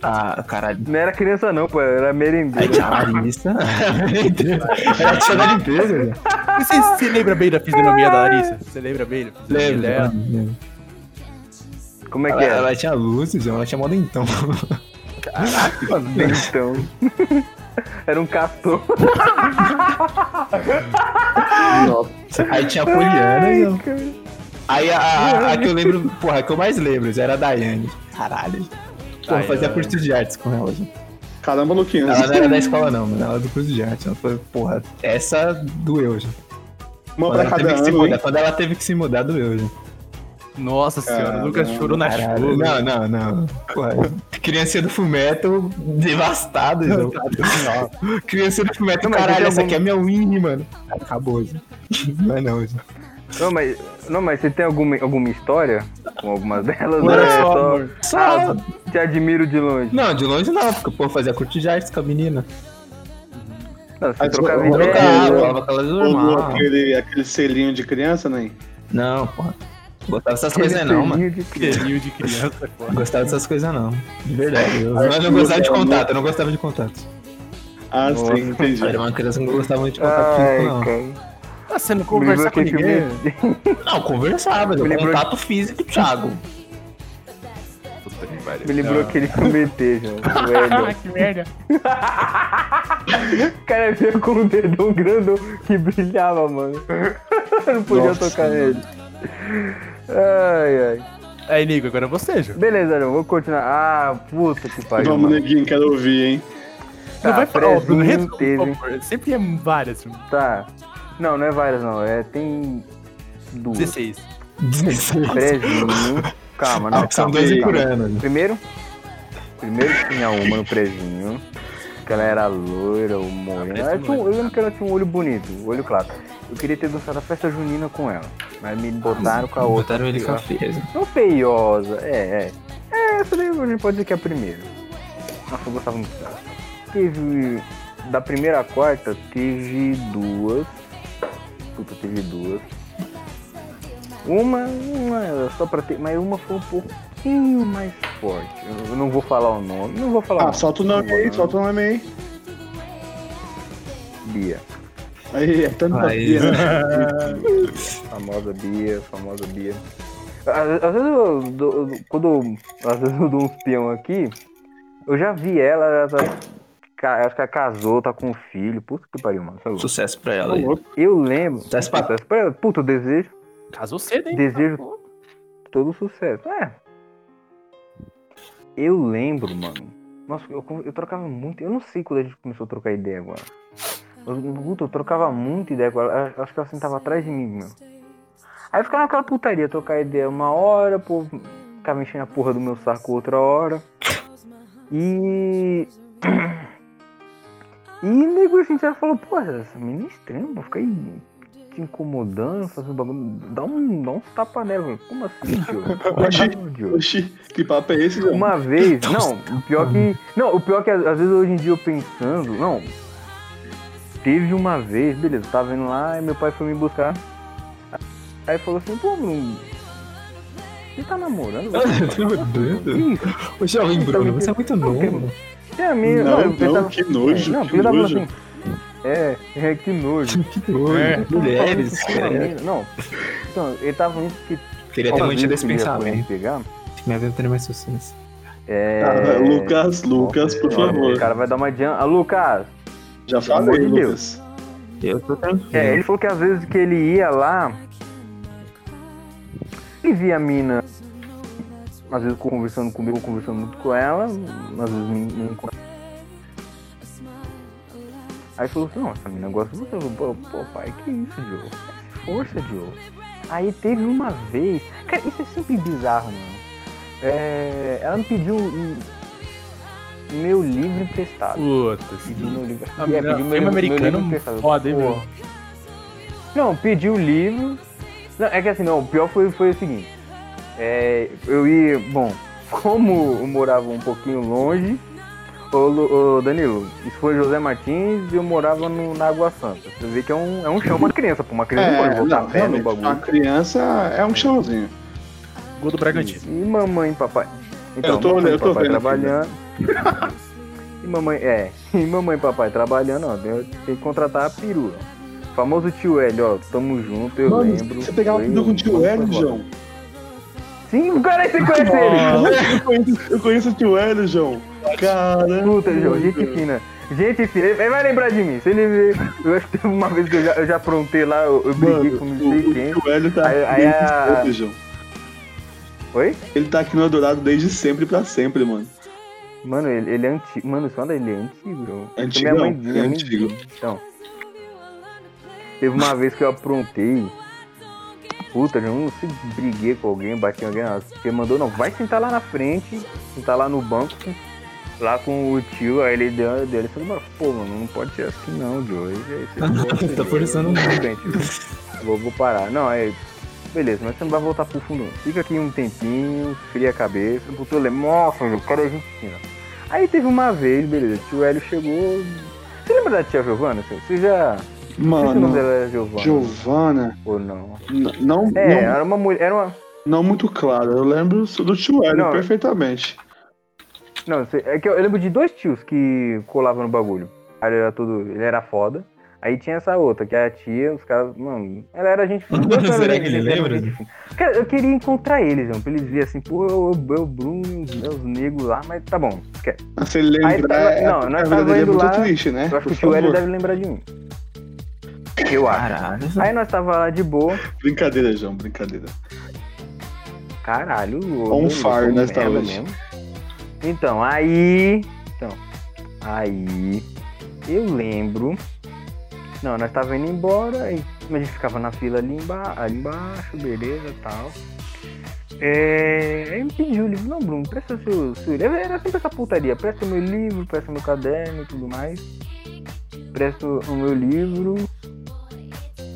tá, caralho. Não era criança não, pô, era Aí merendeira. tinha a Larissa. Era a tia da limpeza, velho. Você, você lembra bem da fisionomia da Larissa? Você lembra bem da fisionomia dela? lembro. Como é Ela, que era? ela tinha luzes. Ela tinha moda então. Então. era um castor. Nossa. Aí tinha a Poliana e eu. Aí a, a, a que eu lembro, porra, a que eu mais lembro era a Daiane. Caralho. Porra, eu fazia Daiane. curso de artes com ela. Caramba, Luquinhas. Ela não era da escola, não, mano. Ela era do curso de arte. Ela foi, porra, essa doeu, já. Uma Quando pra ela, cada teve que se ano, mudar, quando ela teve que se mudar, doeu, já. Nossa senhora, o Lucas chorou na Caralho. chuva. Não, não, não. Porra, criança do fumeto devastado, João. Criança do fumeto, Não, caralho, tem essa algum- aqui é minha win, mano. Acabou, já. Não é não, já. Não, mas, não, mas você tem alguma, alguma história com algumas delas? Não era é só, só. Ah, te admiro de longe. Não, de longe não, porque, pô, fazia artes com a menina. Não, você trocava ideia. Trocava, falava normal. aquele, aquele selinho de criança, né? Não, porra. Gostava dessas coisas não, mano. de de criança, pô. Gostava dessas coisas não. De verdade. Eu, eu não gostava de né? contato, eu não gostava de contato. Ah, Nossa. sim, entendi. Eu era uma criança que não gostava muito de contato Ai, físico, não. cara. Ah, você não lembrou com ninguém? Não, conversava, eu contato físico, Thiago. Me lembrou Não. aquele filme ET, João. O Ah, que merda. O cara veio com um dedão grandão que brilhava, mano. Eu não podia Nossa, tocar mano. nele. Ai, ai. Aí, Nico, agora é você, Ju. Beleza, João, vou continuar. Ah, puta que pariu. Vamos, mano. neguinho, quero ouvir, hein? Não Tá, vai falar, ó, Bruno, teve. Sempre é várias. Tá. Não, não é várias, não. É, tem duas. 16. 16. Prezinho. Calma, não. Ah, são calma, 12 por ano. né? Primeiro, primeiro tinha uma no prezinho. Que ela era loira ou morena. Eu lembro que ela tinha um olho bonito, olho claro. Eu queria ter dançado a festa junina com ela. Mas me botaram com a outra. Botaram ele com a feia. Não feiosa, é, é. É, essa daí a gente pode dizer que é a primeira. Nossa, eu gostava muito dela. Teve. Da primeira à quarta, teve duas. Puta, teve duas. Uma, uma só pra ter. Mas uma foi um pouquinho mais forte. Eu- não vou falar o nome. Não vou falar o Ah, nome. solta o nome aí, solta o nome aí. Bia. Aí, é tanta Aí. pia, né? Famosa Bia, famosa Bia. Às, às vezes eu, dou- quando eu- às vezes eu dou uns peão aqui, eu já vi ela, ela tá- acho que ela casou, tá com um filho. Puta que pariu, mano. Você é. Sucesso pra ela aí. Eu lembro. Sucesso pra- Sucesso pra ela. Puta, eu desejo, Casou cedo, hein? desejo todo sucesso. É. Eu lembro, mano. Nossa, eu, eu trocava muito. Eu não sei quando a gente começou a trocar ideia agora. Eu, puta, eu trocava muita ideia com ela. Eu Acho que ela sentava atrás de mim, meu. Aí ficava naquela putaria, trocar ideia uma hora, pô, ficava enchendo a porra do meu saco outra hora. E. E nego assim, já falou, pô, essa menina é estranha, pô, fica aí te incomodando, fazendo bagulho. Dá um, dá uns tapa nela, velho. Como assim, tio? Oxi. Tio? Oxi, que papo é esse, João? Uma vez, não, o pior que. Não, o pior que às vezes hoje em dia eu pensando, não. Teve uma vez, beleza, eu tava indo lá e meu pai foi me buscar. Aí falou assim, pô, Bruno, você tá namorando? Que isso? Ô, jovem Bruno, você é muito novo. É a minha. Não, eu não, pensava- que nojo, É, não, que nojo. assim. É, é, que nojo. Que doido. É. Mulheres, Eu tava falando é. Não, então, ele tava falando que. Queria ter mantido esse pensamento. Pegar, Minha vida teria mais sucesso. é... Ah, Lucas, Lucas, por favor. O cara vai dar uma dian... Ah, Lucas, Já Pelo amor falei, de Lucas. Eu tô tranquilo. É, ele falou que às vezes que ele ia lá, ele via a mina, às vezes conversando comigo, conversando muito com ela, às vezes me, me encontra- Aí falou assim, não, essa mina gosta de você. Eu falei, Pô, pô, pai, que isso, Joe? Força, Joe. Aí teve uma vez. Cara, isso é sempre bizarro, mano. É, ela me pediu meu livro emprestado. Puta, Pediu meu livro. Ah, É, não, pediu meu, livro- meu americano livro emprestado. foda, hein, Pô, meu? Não, pedi o livro. Não, é que assim, não, o pior foi, foi o seguinte. É, eu ia. Bom, como eu morava um pouquinho longe. Ô, Danilo, isso foi José Martins e eu morava no, na Água Santa. Você vê que é um, é um chão pra criança, pô. Uma criança não pode É, voltar não, pé no realmente, uma bagulho. criança é um chãozinho. Gol do Bragantino. E mamãe e papai. Então, Eu tô mamãe olhando, eu tô papai vendo aqui, trabalhando. E mamãe, é, e mamãe e papai trabalhando, ó, tem, tem que contratar a perua. Famoso tio Hélio, ó, tamo junto, eu Mano, lembro. você pegava tudo com o tio Hélio. João. Sim, o cara aí você conhece ele. Eu conheço, eu conheço o tio Hélio, João. Caramba. Puta, João, gente fina. Gente fina, ele vai lembrar de mim. Se ele ver, eu acho que teve uma vez que eu já, eu já aprontei lá, eu, eu briguei Mano, com o, não sei o quem. tio Hélio tá Aí- aí a- sempre, João. Oi? Ele tá aqui no Eldorado desde sempre pra sempre, mano. Mano, ele, ele é antigo. Mano, só ele é antigo, João. Antigão, Minha mãe, é minha mãe antigo. Então. Teve uma vez que eu aprontei. Puta, eu não sei, briguei com alguém, bati em alguém. Você mandou, não, vai sentar lá na frente, sentar lá no banco, lá com o tio. Aí ele deu, deu ele falou, pô, mano, não pode ser assim não, Joe. Aí, você Tá forçando muito. vou, vou parar. Não, aí, beleza, mas você não vai voltar pro fundo. não. Fica aqui um tempinho, fria a cabeça. Puta, eu lembro, nossa, o cara é gente fina. Aí teve uma vez, beleza, o tio Hélio chegou. Você lembra da tia Giovana? Você já. Se o nome Mano, dela era Giovana. Giovana. Ou não? n- Não, É, não, era uma mulher. Era uma. não muito claro. Eu lembro do tio Hélio Não. perfeitamente. Não, é que eu lembro de dois tios que colavam no bagulho. Ele era todo. Ele era foda. Aí tinha essa outra, que é a tia, os caras. Mano, ela era gente. Dois caras Será gente- que ele gente- lembra? gente. Cara, eu queria encontrar eles, João, pra eles verem assim, pô, eu, eu, eu Bruno, os negros lá, mas tá bom, esquece. Se ele Aí lembrar, tava- é, não, a nós tava é indo muito lá, triste, né? Eu acho que Por o tio Hélio deve lembrar de mim. Eu acho. Caralho. Aí nós tava lá de boa. Brincadeira, João, brincadeira. Caralho, On fire merda hoje. mesmo. Então, aí. Então. Aí. Eu lembro. Não, nós tava indo embora, aí a gente ficava na fila ali, emba ali embaixo, beleza e tal. É, aí me pediu o livro, não, Bruno, presta seu, seu livro. Era sempre essa putaria, presta meu livro, presta meu caderno e tudo mais. Presta o meu livro.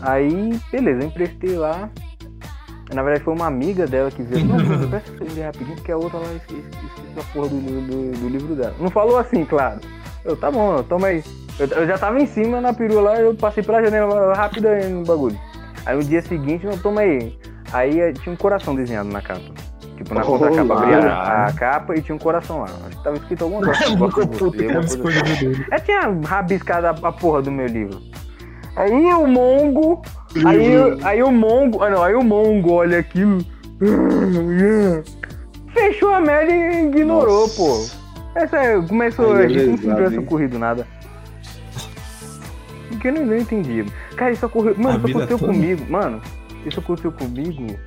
Aí, beleza, eu emprestei lá. Na verdade foi uma amiga dela que veio. Não, Bruno, presta seu livro rapidinho, porque a outra lá esqueci a porra do, do, do livro dela. Não falou assim, claro. Eu, tá bom, toma aí. Eu, eu já tava em cima na perua lá, eu passei pela janela rápido aí no bagulho. Aí no dia seguinte, não, toma aí. Aí eh, tinha um coração desenhado na capa. Tipo, na contracapa, Olá. abria a, capa e tinha um coração lá. Acho que tava escrito alguma coisa. eu coisa assim. É, tinha rabiscado a, a porra do meu livro. Aí o Mongo. Aí, aí o Mongo. Ah não, aí o Mongo olha aquilo. Fechou a merda e ignorou, Nossa. pô. Essa começou. Aí é a gente como se não hein? ocorrido nada. Porque eu não, não entendi. Cara, isso ocorreu. Mano, A isso aconteceu toda? comigo. Mano, isso aconteceu comigo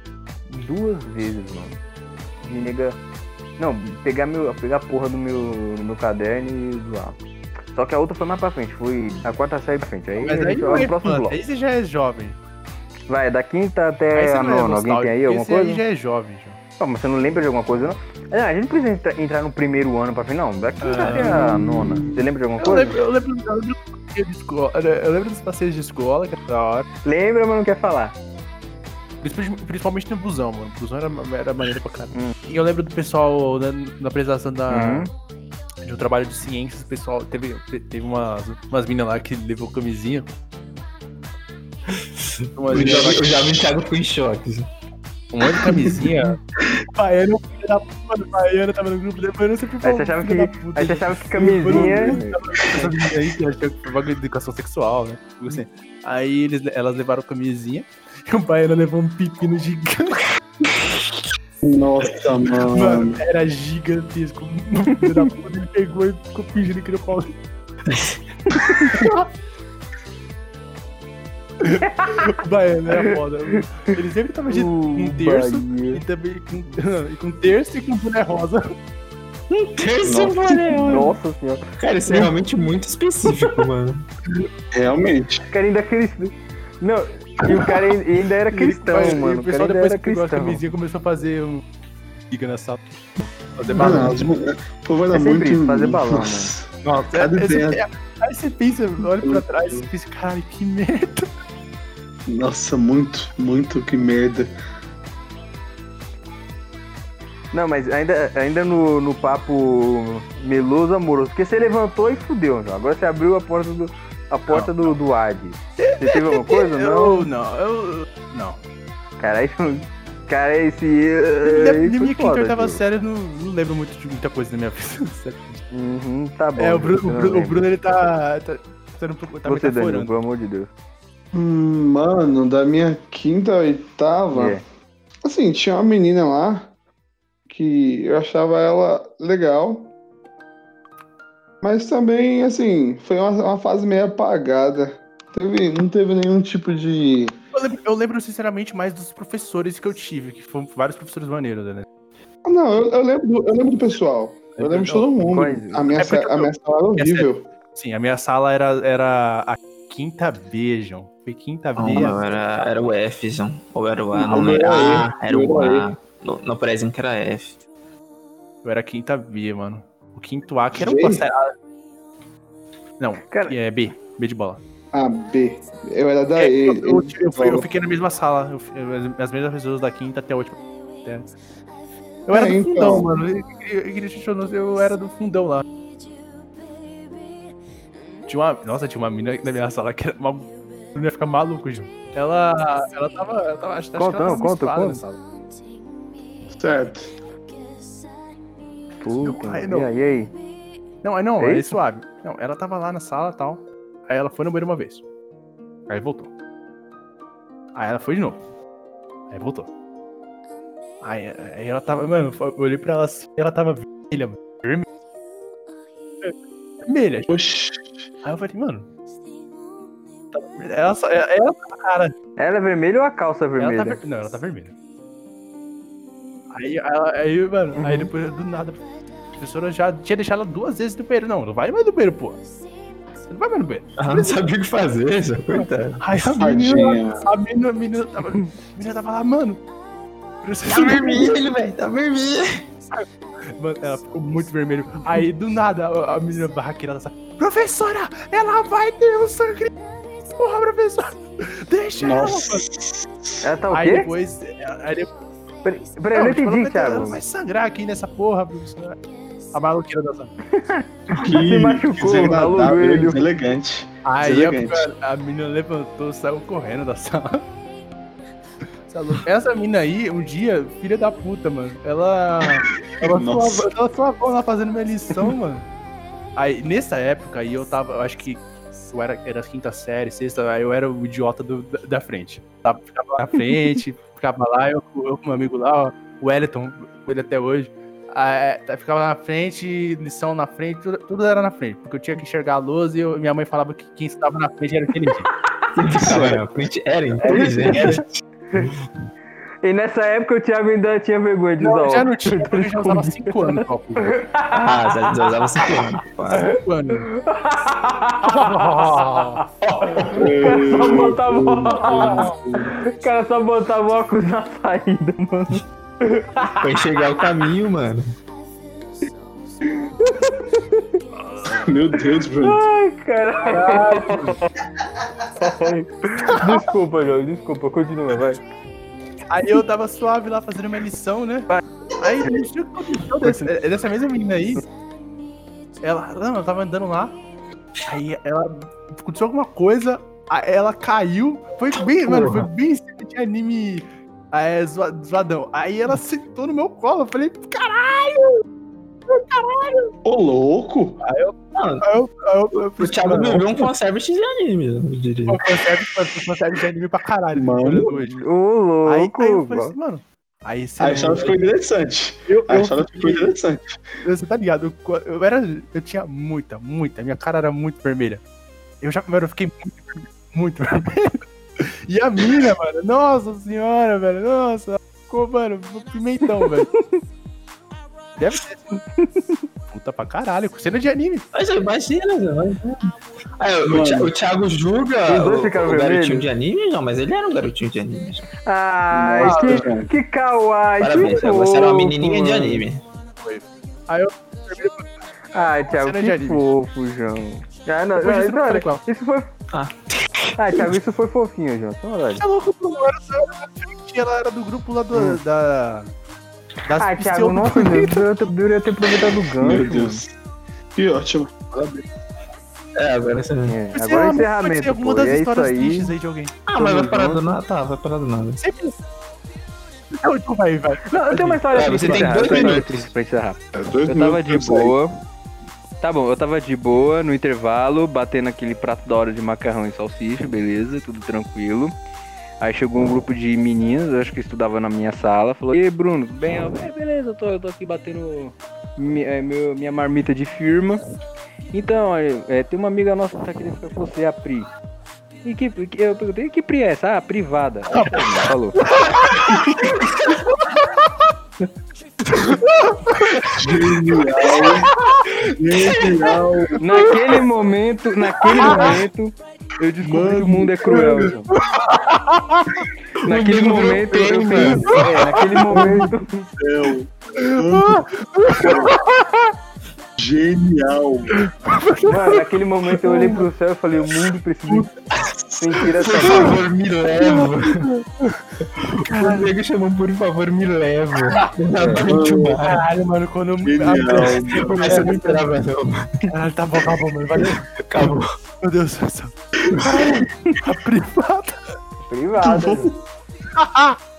duas vezes, mano. Me nega. Não, pegar, meu, pegar a porra do meu, do meu caderno e zoar. Só que a outra foi mais pra frente, foi a quarta série pra frente. Aí Mas a aí gente é próximo bloco. aí você já é jovem. Vai, da quinta até a é nona. Alguém tem aí alguma esse coisa? aí já é jovem, João. Pô, mas você não lembra de alguma coisa, não? Ah, a gente não precisa entra- entrar no primeiro ano pra frente, não. Da quinta Ah. até a nona. Você lembra de alguma Eu coisa? lembro, eu, lembro, eu, lembro dos passeios de escola, eu lembro dos passeios de escola, que era da hora. Lembra, mas não quer falar. Principalmente, no busão, mano. O busão era, era maneiro pra caralho. Hum. E eu lembro do pessoal na, na apresentação da, Uhum. de um trabalho de ciências, o pessoal teve, teve umas, umas minas lá que levou camisinha. Umas O Thiago ficou em choque. Um monte de camisinha. O Baiano, filho da puta, o Baiano tava no grupo depois, eu não sempre Aí você achava que, aí você achava que camisinha. aí que achou que foi bagulho de educação sexual, né? Tipo assim. Aí eles, elas levaram camisinha e o baiano levou um pepino gigante. Nossa, mano. Mano, era gigantesco. O filho da puta, ele pegou e ficou fingindo que era o pau. o baiano era foda. Ele sempre tava de um terço Bahia. e também com, e com terço e com boné rosa. Terça mano. Nossa senhora. Cara, isso é realmente muito específico, mano. Realmente. O cara ainda cristão. Não, e o cara ainda era cristão, mano. O pessoal depois que pegou a camisinha começou a fazer um. Fica na sala. Fazer Mano, balão. mu- o povo era É muito. isso, fazer balão, Nossa. Nossa, Cada é- ideia. é- aí você pensa, olha pra trás e pensa, caralho, que merda. Nossa, muito, muito, que merda. Não, mas ainda, ainda no, no papo meloso amoroso, porque você levantou e fudeu, João. Agora você abriu a porta do, a porta do, do Hades. Você teve alguma coisa? Não? Eu, não, eu. Não. Cara, isso, cara, esse. Na, na minha quinta foda, oitava série, eu não, não lembro muito de muita coisa da minha vida. Uhum, tá bom. é, o Bruno, o não Bruno, o. Bruno, ele tá. tá, tá, tá, tá Você, Danilo, pelo amor de Deus. Hum, mano, da minha quinta a oitava. É. Assim, tinha uma menina lá que eu achava ela legal. Mas também, assim, foi uma, uma fase meio apagada. Teve, não teve nenhum tipo de. Eu lembro, eu lembro, sinceramente, mais dos professores que eu tive, que foram vários professores maneiros, né? Não, eu, eu lembro, do, eu lembro do pessoal. Eu lembro de todo mundo. Quais? A minha, É a minha sala era horrível. Sim, a minha sala era, era a quinta B, João. Foi quinta B. Não, não, era, era o F, Zão. Ou era o A, Não, não era era A, era o era A. No, no presente que era F. Eu era quinta B, mano. O quinto A, que era um série. Não, Cara- é B. B de bola. A B. Eu era da É, E. eu, eu- eu fui- eu fiquei na mesma sala. Eu, fi- eu- as mesmas pessoas da quinta até a última. Até- Eu era É, do então. fundão, mano. Eu, eu, eu, eu, eu era do fundão lá. Tinha uma, nossa, tinha uma mina na minha sala que era uma. Eu ia ficar maluco, Ju. Ela. Ela tava. Ela tava acho, acho Conta, que ela não, conta, conta. na sala. Certo. Puta, e não. aí, e aí? Não, é não, É isso? suave. Não, ela tava lá na sala e tal. Aí ela foi no banheiro uma vez. Aí voltou. Aí ela foi de novo. Aí voltou. Aí, aí ela tava. Mano, eu olhei pra ela assim, ela tava vermelha, mano. Vermelha. Vermelha. Oxi. Aí eu falei, mano. Tá vermelha. Ela, só, ela, ela, cara, Ela é vermelha ou a calça ela tá vermelha? ver... Não, ela tá vermelha. Aí, ela- aí, mano, aí depois do nada. A professora já tinha deixado ela duas vezes no banheiro. Não, não vai mais no banheiro, pô. Você não vai mais no banheiro. Ela não sabia o que fazer, já, coitado. Aí a menina, a menina, a menina tava, a menina tava lá, mano. Tá vermelho, velho, tá vermelho. Mano, ela ficou muito vermelho. Aí, do nada, a, a menina barraqueira, ela sa- Professora, ela vai ter um sangue. Porra, professora. Deixa ela, mano. Nossa. Ela tá o Aí quê? depois, aí depois Peraí, peraí, eu não ela entendi, vai ter- Ela vai sangrar aqui nessa porra, professora. A maluqueira da sala. Que Se machucou, desagradável, ralou o joelho. Elegante. Aí a, a menina levantou, saiu correndo da sala. É? Essa mina aí, um dia, filha da puta, mano. Ela. Ela Nossa. ela suavou lá fazendo minha lição, mano. Aí, nessa época aí, eu tava. Eu acho que. Eu era, era quinta série, sexta, aí eu era o idiota do- da, da frente. Tava, ficava lá na frente, ficava lá, eu, eu com meu amigo lá, ó, o Wellington, com ele até hoje. Aí, tá, ficava na frente, lição na frente, tudo, tudo era na frente, porque eu tinha que enxergar a luz e eu- minha mãe falava que quem estava na frente era inteligente. Ficava na frente, era inteligente. E nessa época o Thiago ainda tinha vergonha de usar Não, já óculos. não tinha, porque eu já usava 5 anos, óculos. Ah, já já usava cinco anos. pá. 5 anos. Só botava O cara só botava o óculos na saída, mano. Pra enxergar o caminho, mano. Meu Deus, Bruno. Ai, caralho. Desculpa, João, desculpa, continua, vai. Aí eu tava suave lá fazendo minha lição, né? Aí não sei o que aconteceu dessa, é, dessa mesma menina aí. Ela, não, ela tava andando lá. Aí ela aconteceu alguma coisa. aí ela caiu. Foi bem, mano, foi bem de anime é, zoa- zoadão. Aí ela sentou no meu colo. Eu falei, caralho! Ô, louco. Aí eu, aí eu, eu, O Thiago viveu um conservante de anime, eu diria. Consegue, consegue de anime pra caralho. Mano. hoje. Ô, Aí, louco. aí eu falei assim, mano. Aí você. A história ficou interessante. eu, A eu história ficou interessante. Você tá ligado? Eu, eu era. Eu tinha muita, muita. Minha cara era muito vermelha. Eu já mano, eu fiquei muito, muito vermelho. E a mina, mano, nossa senhora, velho. Nossa, ficou, mano, pimentão, velho. Deve sido. Puta pra caralho, cena de anime. Mas imagina, velho. Aí, o, Mano. Thi- o Thiago julga Os dois o, ficaram o garotinho vermelhos? de anime, não, mas ele era um garotinho de anime. Ai, Nossa, que, cara. que kawaii. Parabéns, que você era uma fofo, menininha de mano. anime. Aí eu. Ai, Thiago, Cena de que anime. fofo, João. Ah, não, Depois não, disso eu não, falei isso foi. Ah. Ah, Thiago, isso foi fofinho, João. Você é louco, pô, ela era ela era do grupo lá do, da... Das Ah, Thiago, nossa, Deus, deveria ter aproveitado o gancho. Meu Deus. Que ótimo. É, agora. É, Pode ser agora é pode encerramento, alguma pô. das E é isso histórias aí. tristes aí de alguém. Ah, mas vai parar do nada? Tá, vai parar do nada. Sempre. Então, então vai, vai. Não, eu tenho uma história É, triste você tem dois minutos. pra encerrar. É, dois Eu tava de boa. Tá bom, eu tava de boa no intervalo, batendo aquele prato da hora de macarrão e salsicha, beleza, tudo tranquilo. Aí chegou um grupo de meninas, acho que estudava na minha sala, falou: E Bruno, bem? Eu, "É, beleza, eu tô, eu tô aqui batendo mi- é, meu- minha marmita de firma. Então, é, é, tem uma amiga nossa que tá querendo ficar com você, a Pri. E que, eu perguntei, que Pri é essa? Ah, privada. Aí, falou. Genial. Naquele momento, naquele momento, eu descobri que o mundo é cruel. João. Naquele momento, eu pensei, é, naquele momento, Céu. Genial. mano, naquele momento eu olhei pro céu e falei, o mundo precisa sentir essa Por favor, me leva. O nego chamou, por favor, me leva. Caralho, mano, quando eu... Genial. Eu não esperava, não. mano. Caralho, tá bom, acabou, mano. Valeu. Acabou. Meu Deus do céu. Caralho, a privada. privada.